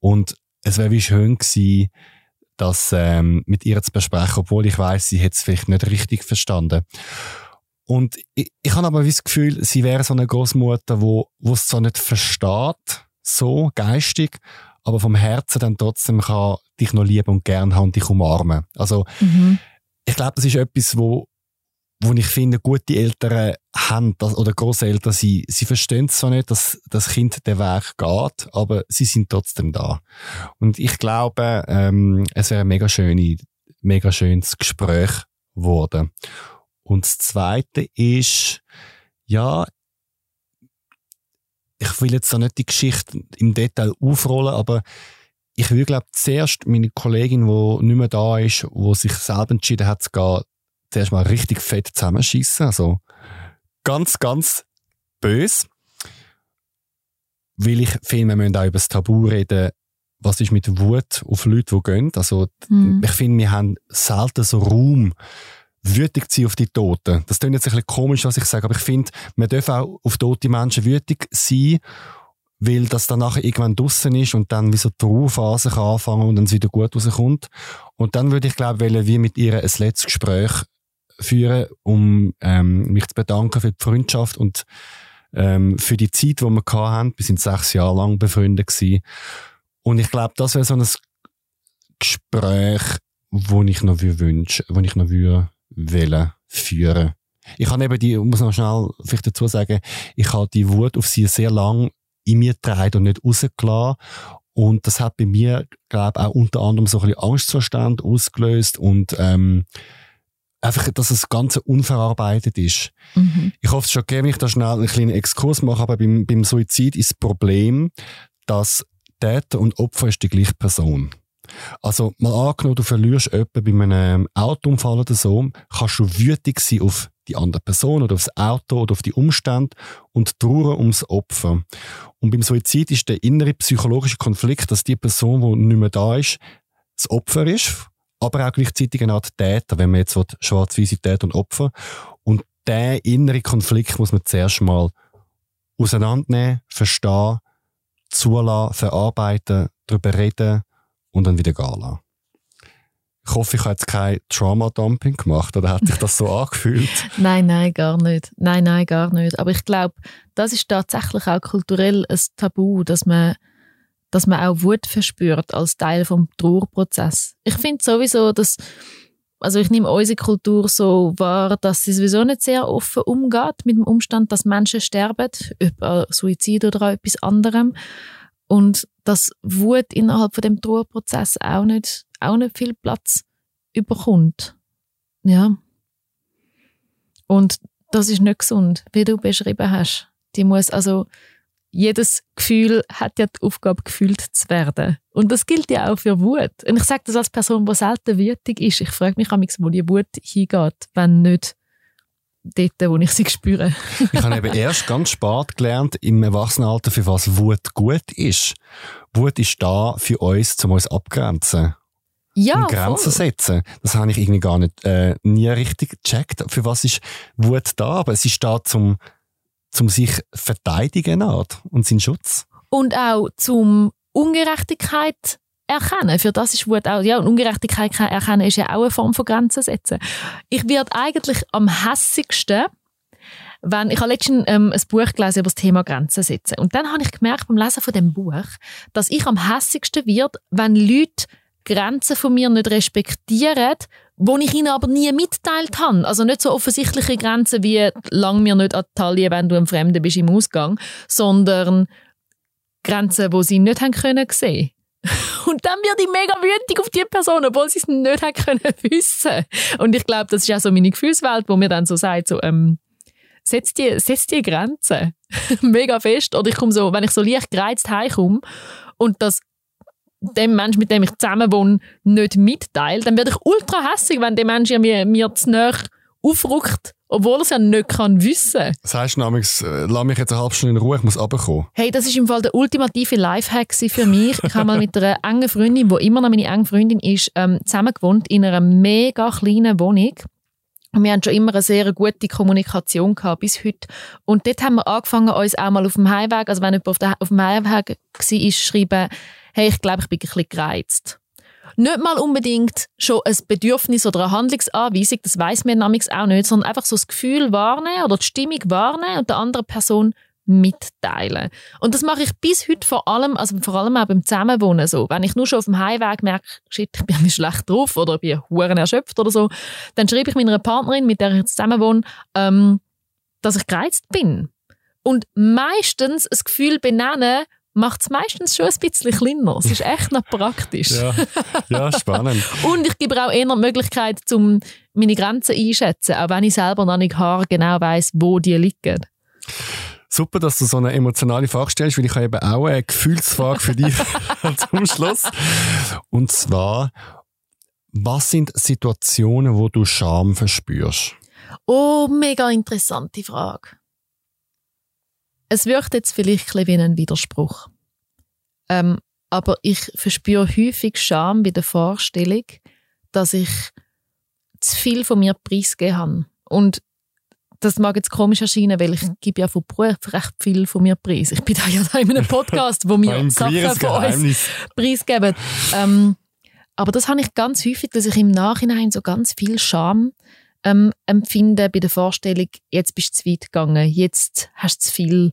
Und es wäre wie schön gewesen, das ähm, mit ihr zu besprechen, obwohl ich weiß, sie hätte es vielleicht nicht richtig verstanden. Und ich, ich habe aber das Gefühl, sie wäre so eine Großmutter, wo wo es zwar nicht versteht, so geistig, aber vom Herzen dann trotzdem kann dich noch lieben und gern haben und dich umarmen. Also mhm. ich glaube, das ist etwas, wo wo ich finde, gute Eltern haben, das, oder Großeltern, sie, sie verstehen es so nicht, dass das Kind den Weg geht, aber sie sind trotzdem da. Und ich glaube, ähm, es wäre ein mega, schöne, mega schönes Gespräch geworden. Und das Zweite ist, ja, ich will jetzt so nicht die Geschichte im Detail aufrollen, aber ich will, glaube zuerst meine Kollegin, die nicht mehr da ist, die sich selber entschieden hat zu gehen, zuerst mal richtig fett zusammenschießen. Also ganz, ganz böse. Weil ich finde, wir müssen auch über das Tabu reden, was ist mit Wut auf Leute, die gehen. Also, mhm. ich finde, wir haben selten so Raum, wütig zu sein auf die Toten. Das klingt jetzt ein bisschen komisch, was ich sage, aber ich finde, man darf auch auf tote Menschen wütig sein, weil das dann nachher irgendwann draussen ist und dann wie so die Ruhephase kann anfangen und dann es wieder gut rauskommt. Und dann würde ich, glaube ich, wie mit ihr ein letztes Gespräch führen, um ähm, mich zu bedanken für die Freundschaft und ähm, für die Zeit, die wir hatten. Wir sind sechs Jahre lang befreundet gewesen. Und ich glaube, das wäre so ein Gespräch, wo ich noch wünsche, wo ich noch würde führen. Ich habe eben die, muss noch schnell vielleicht dazu sagen, ich habe die Wut auf sie sehr lang in mir getragen und nicht rausgelassen. Und das hat bei mir, glaube ich, auch unter anderem so ein bisschen Angstzustand ausgelöst und ähm, einfach, dass das Ganze unverarbeitet ist. Mhm. Ich hoffe es schon gerne, wenn ich da schnell einen kleinen Exkurs mache, aber beim, beim Suizid ist das Problem, dass Täter und Opfer ist die gleiche Person. Also, mal angenommen, du verlierst jemanden bei einem Autounfall oder so, kannst du wütig sein auf die andere Person oder aufs Auto oder auf die Umstände und trauern ums Opfer. Und beim Suizid ist der innere psychologische Konflikt, dass die Person, die nicht mehr da ist, das Opfer ist, aber auch gleichzeitig eine Art Täter, wenn man jetzt schwarz-weiße Täter und Opfer. Und der innere Konflikt muss man zuerst mal auseinandernehmen, verstehen, zulassen, verarbeiten, darüber reden und dann wieder gehen lassen. Ich hoffe, ich habe jetzt kein Trauma-Dumping gemacht oder hat sich das so angefühlt? nein, nein, gar nicht. Nein, nein, gar nicht. Aber ich glaube, das ist tatsächlich auch kulturell ein Tabu, dass man, dass man auch Wut verspürt als Teil vom Trauerprozess. Ich finde sowieso, dass also ich nehme unsere Kultur so wahr, dass sie sowieso nicht sehr offen umgeht mit dem Umstand, dass Menschen sterben, über Suizid oder etwas anderem. Und dass Wut innerhalb von dem Trauerprozess auch nicht, auch nicht viel Platz überkommt. Ja. Und das ist nicht gesund, wie du beschrieben hast. Die muss also, jedes Gefühl hat ja die Aufgabe, gefühlt zu werden. Und das gilt ja auch für Wut. Und ich sage das als Person, die selten wütig ist. Ich frage mich wo die Wut hingeht, wenn nicht dort, wo ich sie spüre. ich habe eben erst ganz spät gelernt, im Erwachsenenalter, für was Wut gut ist. Wut ist da für uns, um uns abgrenzen. Ja, und Grenzen voll. setzen. Das habe ich irgendwie gar nicht, äh, nie richtig gecheckt. Für was ist Wut da? Aber es ist da zum, zum sich verteidigen Art und seinen Schutz. Und auch zum Ungerechtigkeit erkennen. Für das ist Wut auch, ja, und Ungerechtigkeit erkennen ist ja auch eine Form von Grenzen setzen. Ich werde eigentlich am hässigsten, wenn, ich habe letztens ähm, ein Buch gelesen über das Thema Grenzen setzen. Und dann habe ich gemerkt beim Lesen von dem Buch, dass ich am hässigsten wird, wenn Leute Grenzen von mir nicht respektieren, wo ich ihnen aber nie mitteilt habe. Also nicht so offensichtliche Grenzen wie lang mir nicht an die Taille, wenn du ein Fremder bist im Ausgang, sondern Grenzen, wo sie nicht haben können sehen. Und dann werde ich mega wütig auf die Person, obwohl sie es nicht haben können wissen. Und ich glaube, das ist auch so meine Gefühlswelt, wo mir dann so sagt, so, ähm, setz die, setz die Grenzen. mega fest. Oder ich komme so, wenn ich so leicht gereizt heimkomme und das dem Mensch, mit dem ich zusammen wohne, nicht mitteile, dann werde ich ultra hässlich, wenn der Mensch mir, mir zu nahe aufrückt, obwohl er es ja nicht kann wissen. Das heisst nämlich, äh, lass mich jetzt eine halbe Stunde in Ruhe, ich muss runterkommen. Hey, das ist im Fall der ultimative Lifehack für mich. Ich habe mal mit einer engen Freundin, die immer noch meine enge Freundin ist, ähm, zusammen gewohnt in einer mega kleinen Wohnung. Und wir haben schon immer eine sehr gute Kommunikation gehabt, bis heute. Und dort haben wir angefangen, uns auch mal auf dem Heimweg, also wenn jemand auf, der, auf dem Heimweg war, schreiben, hey, ich glaube, ich bin ein bisschen gereizt. Nicht mal unbedingt schon ein Bedürfnis oder eine Handlungsanweisung, das weiß man nämlich auch nicht, sondern einfach so das Gefühl wahrnehmen oder die Stimmung wahrnehmen und der anderen Person mitteilen. Und das mache ich bis heute vor allem, also vor allem auch beim Zusammenwohnen so. Wenn ich nur schon auf dem Heimweg merke, shit, ich bin schlecht drauf oder ich bin huren erschöpft oder so, dann schreibe ich meiner Partnerin, mit der ich jetzt zusammenwohne, ähm, dass ich gereizt bin. Und meistens ein Gefühl benennen macht es meistens schon ein bisschen kleiner. Es ist echt noch praktisch. ja. ja, spannend. Und ich gebe auch eher die Möglichkeit, um meine Grenzen einschätzen, auch wenn ich selber noch nicht genau weiß, wo die liegen. Super, dass du so eine emotionale Frage stellst, weil ich habe eben auch eine Gefühlsfrage für dich zum Schluss. Und zwar, was sind Situationen, wo du Scham verspürst? Oh, mega interessante Frage. Es wirkt jetzt vielleicht ein wie ein Widerspruch. Ähm, aber ich verspüre häufig Scham bei der Vorstellung, dass ich zu viel von mir preisgegeben habe. Und das mag jetzt komisch erscheinen, weil ich gebe ja von Beruf recht viel von mir preis. Ich bin da ja da in einem Podcast, wo wir Sachen von uns preisgeben. Ähm, aber das habe ich ganz häufig, dass ich im Nachhinein so ganz viel Scham ähm, empfinden bei der Vorstellung, jetzt bist du zu weit gegangen, jetzt hast du zu viel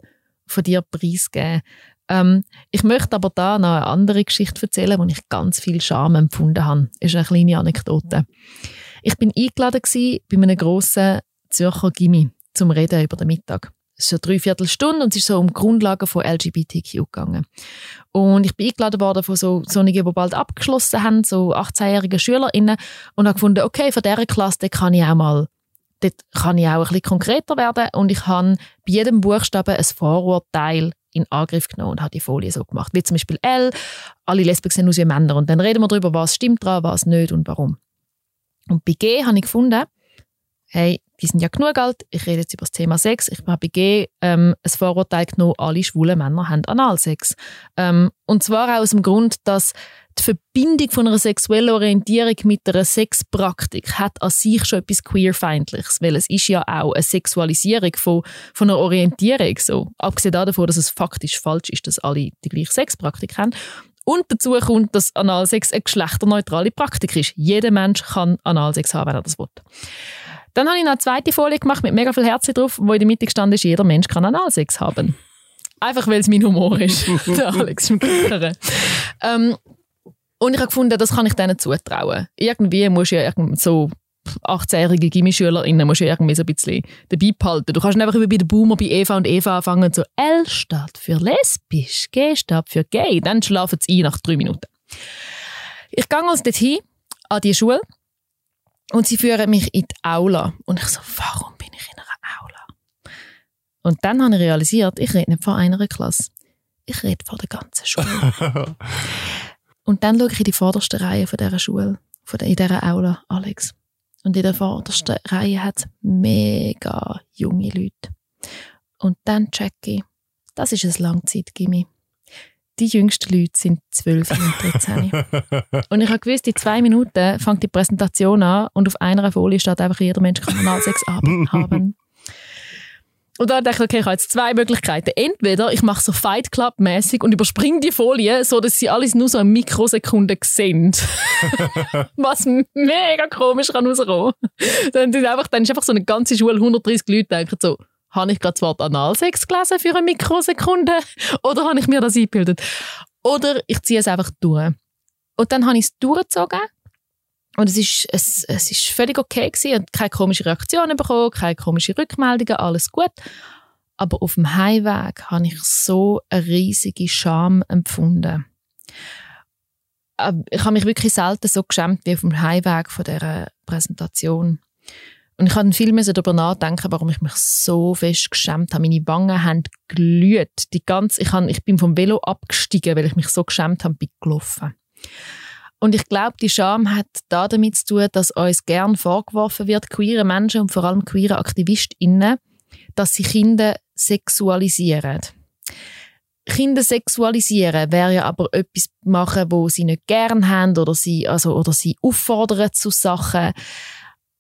von dir preisgegeben. Ähm, ich möchte aber da noch eine andere Geschichte erzählen, wo ich ganz viel Scham empfunden habe. Das ist eine kleine Anekdote. Ich bin eingeladen bei einem grossen Zürcher Gimmi zum Reden über den Mittag. So dreiviertel Stunde und es ist so um die Grundlagen von LGBTQ gegangen. Und ich bin eingeladen worden von so solchen, die bald abgeschlossen haben, so 18-jährigen SchülerInnen und habe gefunden, okay, von dieser Klasse kann ich auch mal dort kann ich auch ein bisschen konkreter werden und ich habe bei jedem Buchstaben ein Vorurteil in Angriff genommen und habe die Folie so gemacht. Wie zum Beispiel L, alle Lesben sehen aus wie Männer und dann reden wir darüber, was stimmt dran, was nicht und warum. Und bei G habe ich gefunden, hey, die sind ja genug alt, ich rede jetzt über das Thema Sex. Ich habe bei G ähm, ein Vorurteil genommen, alle schwulen Männer haben Analsex. Ähm, und zwar auch aus dem Grund, dass die Verbindung von einer sexuellen Orientierung mit einer Sexpraktik hat an sich schon etwas queerfeindliches, weil es ist ja auch eine Sexualisierung von, von einer Orientierung. So. Abgesehen davon, dass es faktisch falsch ist, dass alle die gleiche Sexpraktik haben. Und dazu kommt, dass Analsex eine geschlechterneutrale Praktik ist. Jeder Mensch kann Analsex haben, wenn er das will. Dann habe ich noch eine zweite Folie gemacht mit mega viel Herzen drauf, wo in der Mitte gestanden ist, jeder Mensch kann Analsex haben. Einfach weil es mein Humor ist. Alex im ähm, Und ich habe gefunden, das kann ich denen zutrauen. Irgendwie muss ja so 18-jährige Gimmischülerinnen musst du irgendwie so ein bisschen dabei behalten. Du kannst nicht einfach bei den Boomer bei Eva und Eva anfangen so L steht für lesbisch, G steht für gay. Dann schlafen sie ein nach drei Minuten. Ich gehe also dorthin, an die Schule und sie führen mich in die Aula. Und ich so, warum bin ich in einer Aula? Und dann habe ich realisiert, ich rede nicht von einer Klasse. Ich rede von der ganzen Schule. und dann schaue ich in die vorderste Reihe von dieser Schule, von der, in dieser Aula, Alex. Und in der vordersten Reihe hat es mega junge Leute. Und dann check ich, das ist ein Langzeitgimmi. Die jüngsten Leute sind 12 und 13. und ich habe gewusst, in zwei Minuten fängt die Präsentation an und auf einer Folie steht einfach, jeder Mensch kann Analsex haben. Und dann dachte ich, okay, ich habe jetzt zwei Möglichkeiten. Entweder ich mache so Fight Club mäßig und überspringe die Folie, so dass sie alles nur so eine Mikrosekunde sehen. Was mega komisch kann rauskommen. Dann ist, einfach, dann ist einfach so eine ganze Schule, 130 Leute denken so, habe ich gerade das Wort Analsex gelesen für eine Mikrosekunde? Oder habe ich mir das eingebildet? Oder ich ziehe es einfach durch. Und dann habe ich es durchgezogen und es ist, es, es ist völlig okay gewesen und keine komischen Reaktionen bekommen, keine komischen Rückmeldungen, alles gut. Aber auf dem Heimweg habe ich so eine riesige Scham empfunden. Ich habe mich wirklich selten so geschämt wie auf dem Heimweg von dieser Präsentation. Und ich habe viel darüber nachdenken, warum ich mich so fest geschämt habe. Meine Wangen haben glüht. Die ganze, ich, habe, ich bin vom Velo abgestiegen, weil ich mich so geschämt habe, bin gelaufen. Und ich glaube, die Scham hat da damit zu tun, dass uns gern vorgeworfen wird, queere Menschen und vor allem queere AktivistInnen, dass sie Kinder sexualisieren. Kinder sexualisieren wäre ja aber etwas machen, wo sie nicht gern haben oder sie, also, oder sie auffordern zu Sachen.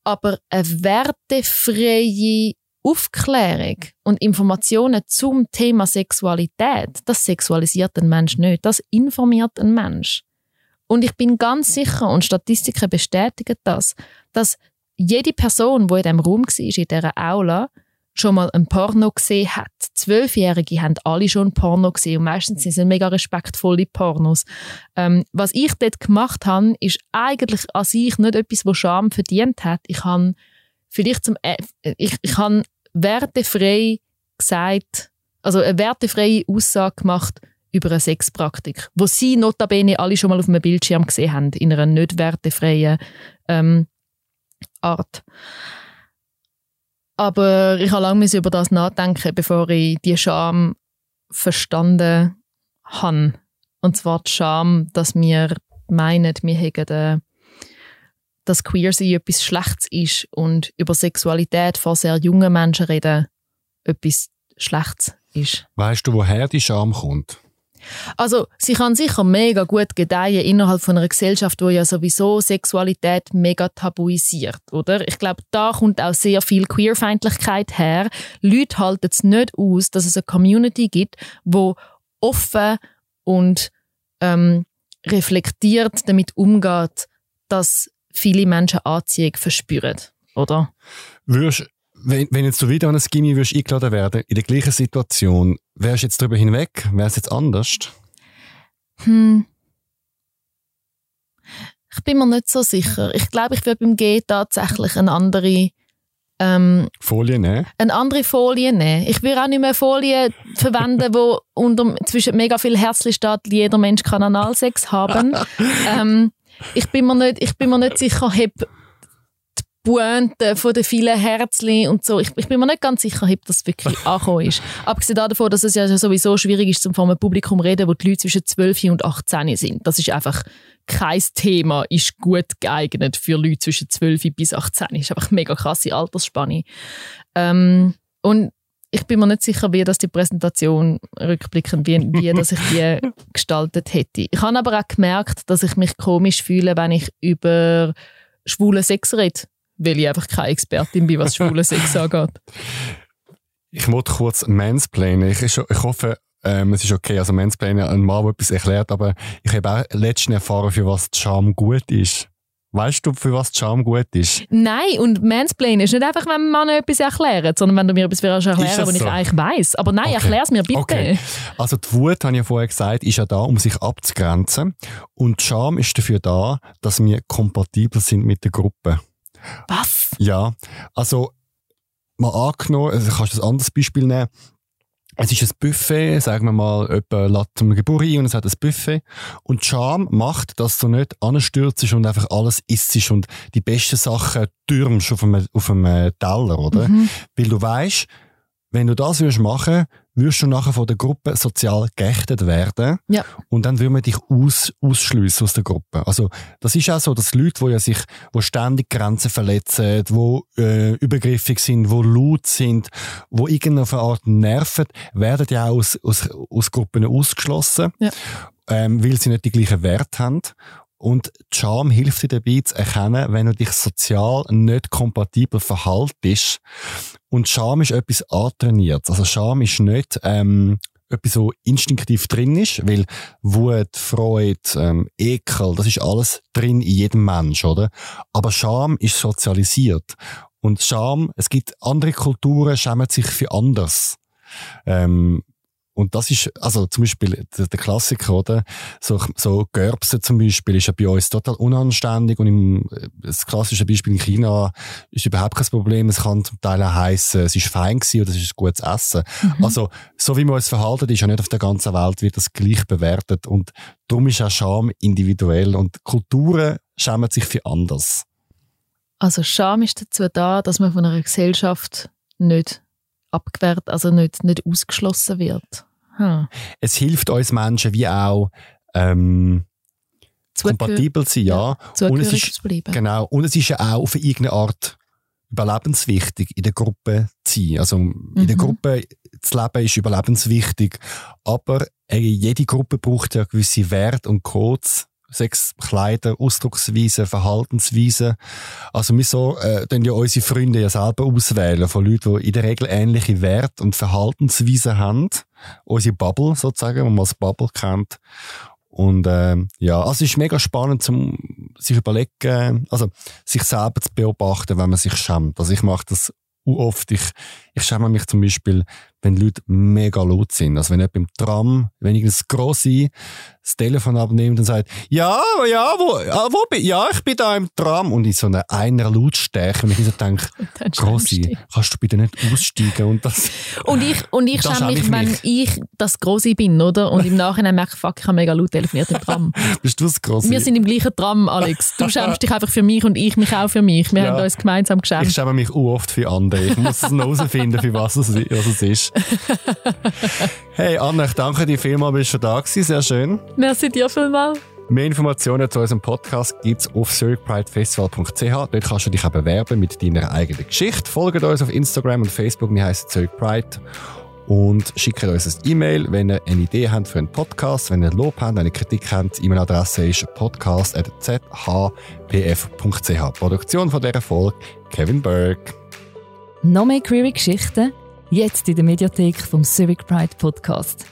Aber eine wertefreie Aufklärung und Informationen zum Thema Sexualität, das sexualisiert den Mensch nicht, das informiert den Mensch. Und ich bin ganz sicher, und Statistiken bestätigen das, dass jede Person, die in diesem Raum war, in dieser Aula, schon mal ein Porno gesehen hat. Zwölfjährige haben alle schon Porno gesehen und meistens sind es mega respektvolle Pornos. Ähm, was ich dort gemacht habe, ist eigentlich an sich nicht etwas, was Scham verdient hat. Ich habe vielleicht zum, äh, ich, ich habe wertefrei gesagt, also eine wertefreie Aussage gemacht, über eine Sexpraktik, wo sie notabene alle schon mal auf einem Bildschirm gesehen haben, in einer nicht wertefreien ähm, Art. Aber ich habe lange über das nachdenken, bevor ich die Scham verstanden habe. Und zwar die Scham, dass wir meinen, wir hätten äh, dass Queersein etwas Schlechtes ist und über Sexualität vor sehr jungen Menschen reden etwas Schlechtes ist. Weißt du, woher die Scham kommt? Also, sie kann sicher mega gut gedeihen innerhalb von einer Gesellschaft, wo ja sowieso Sexualität mega tabuisiert, oder? Ich glaube, da kommt auch sehr viel Queerfeindlichkeit her. Leute halten es nicht aus, dass es eine Community gibt, wo offen und ähm, reflektiert damit umgeht, dass viele Menschen Anziehung verspüren. oder? Würdest, wenn, wenn jetzt du wieder an ein Gimmi eingeladen werden, in der gleichen Situation, wärst du jetzt darüber hinweg? Wäre es jetzt anders? Hm. Ich bin mir nicht so sicher. Ich glaube, ich würde beim G tatsächlich eine andere, ähm, Folie nehmen? eine andere Folie nehmen. Ich würde auch nicht mehr Folie verwenden, wo unter, zwischen mega viel Herzli steht, jeder Mensch kann Analsex haben. ähm, ich, bin mir nicht, ich bin mir nicht sicher, ob Pointe von den vielen Herzli und so, ich, ich bin mir nicht ganz sicher, ob das wirklich angekommen ist. Abgesehen davon, dass es ja sowieso schwierig ist, vor einem Publikum zu reden, wo die Leute zwischen 12 und 18 sind. Das ist einfach kein Thema, ist gut geeignet für Leute zwischen 12 bis 18. Das ist einfach eine mega krasse Altersspanne. Ähm, und ich bin mir nicht sicher, wie das die Präsentation rückblickend, wie, wie dass ich die gestaltet hätte. Ich habe aber auch gemerkt, dass ich mich komisch fühle, wenn ich über schwulen Sex rede, weil ich einfach keine Expertin bin, was schwulen Sex angeht. Ich muss kurz mansplainen. Ich, ich hoffe, ähm, es ist okay. Also mansplainen, ein Mann, der etwas erklärt, aber ich habe auch letztens erfahren, für was Charme gut ist. Weißt du, für was Charme gut ist? Nein, und Mansplainen ist nicht einfach, wenn man etwas erklärt, sondern wenn du mir etwas erklären was ich so? eigentlich weiss. Aber nein, Okay. erklär es mir bitte. Okay. Also die Wut, habe ich ja vorher gesagt, ist ja da, um sich abzugrenzen. Und Charme ist dafür da, dass wir kompatibel sind mit der Gruppe. Was? Ja, also mal angenommen, also kannst du ein anderes Beispiel nehmen. Es ist ein Buffet, sagen wir mal, zum Geburt ein und es hat ein Buffet. Und die Charme macht, dass du nicht anstürzt und einfach alles isst und die besten Sachen türmst auf einem, auf einem Teller, oder? Mhm. Weil du weißt, wenn du das würdest machen, wirst du nachher von der Gruppe sozial geächtet werden. Ja. Und dann würden wir dich aus, ausschliessen aus der Gruppe. Also, das ist auch so, dass Leute, die ja sich, wo ständig Grenzen verletzen, wo äh, übergriffig sind, wo laut sind, wo irgendeine Art nerven, werden ja auch aus, aus, aus Gruppen ausgeschlossen, Ja. ähm, weil sie nicht die gleichen Werte haben. Und die Charme hilft dir dabei zu erkennen, wenn du dich sozial nicht kompatibel verhaltest. Und Scham ist etwas antrainiert. Also Scham ist nicht ähm, etwas, so instinktiv drin ist, weil Wut, Freude, ähm, Ekel, das ist alles drin in jedem Mensch, oder? Aber Scham ist sozialisiert. Und Scham, es gibt andere Kulturen, schämen sich für anders. Ähm, und das ist, also zum Beispiel der, der Klassiker, oder? So, so Görbse zum Beispiel ist ja bei uns total unanständig und im, das klassische Beispiel in China ist überhaupt kein Problem. Es kann zum Teil auch heissen, es ist fein gewesen oder es ist gutes Essen. Also, so wie wir uns verhalten, ist ja nicht auf der ganzen Welt wird das gleich bewertet und darum ist auch Scham individuell und Kulturen schämen sich für anders. Also Scham ist dazu da, dass man von einer Gesellschaft nicht abgewehrt, also nicht, nicht ausgeschlossen wird. Hm. Es hilft uns Menschen wie auch, ähm, Zugehör- kompatibel zu sein, ja. Und es ist, zu bleiben. Genau. Und es ist ja auch auf irgendeine Art überlebenswichtig, in der Gruppe zu sein. Also in der Mhm. Gruppe zu leben ist überlebenswichtig. Aber jede Gruppe braucht ja gewisse Werte und Codes. Sechs Kleider, Ausdrucksweisen, Verhaltensweisen. Also wir so, äh, ja unsere Freunde ja selber auswählen von Leuten, die in der Regel ähnliche Werte und Verhaltensweisen haben. Unsere Bubble sozusagen, die man als Bubble kennt. Und ähm, ja, also es ist mega spannend, zum sich überlegen, also sich selber zu beobachten, wenn man sich schämt. Also ich mache das oft. Ich, ich schäme mich zum Beispiel, wenn Leute mega laut sind. Also wenn jemand im Tram, wenn ich das Grosse das Telefon abnimmt und sagt, ja, ja, wo, wo bin, ja, ich bin da im Tram und in so einer einer Lautstärke und ich so denke, Grossi, kannst du bitte nicht aussteigen und das, Und ich, und ich schäme mich, ich wenn mich. ich das Grosse bin, oder? Und im Nachhinein merke, fuck, ich habe mega laut telefoniert im Tram. bist du das Grossi? Wir sind im gleichen Tram, Alex. Du schämst dich einfach für mich und ich mich auch für mich. Wir Ja. haben uns gemeinsam Ich geschämt. schäme mich auch oft für andere. Ich muss es noch herausfinden, für was es, was es ist. Hey Anna, ich danke dir vielmals, bist du da gewesen. Sehr schön. Merci dir vielmals. Mehr Informationen zu unserem Podcast gibt's auf zurichpridefestival.ch. Dort kannst du dich auch bewerben mit deiner eigenen Geschichte. Folgt uns auf Instagram und Facebook. Wir heißen Zurich Pride. Und schickt uns ein E-Mail, wenn ihr eine Idee habt für einen Podcast, wenn ihr Lob habt, eine Kritik habt. Die E-Mail-Adresse ist podcast.zhpf.ch. Produktion von dieser Folge Kevin Berg. Noch mehr queere Geschichten? Jetzt in der Mediathek vom Civic Pride Podcast.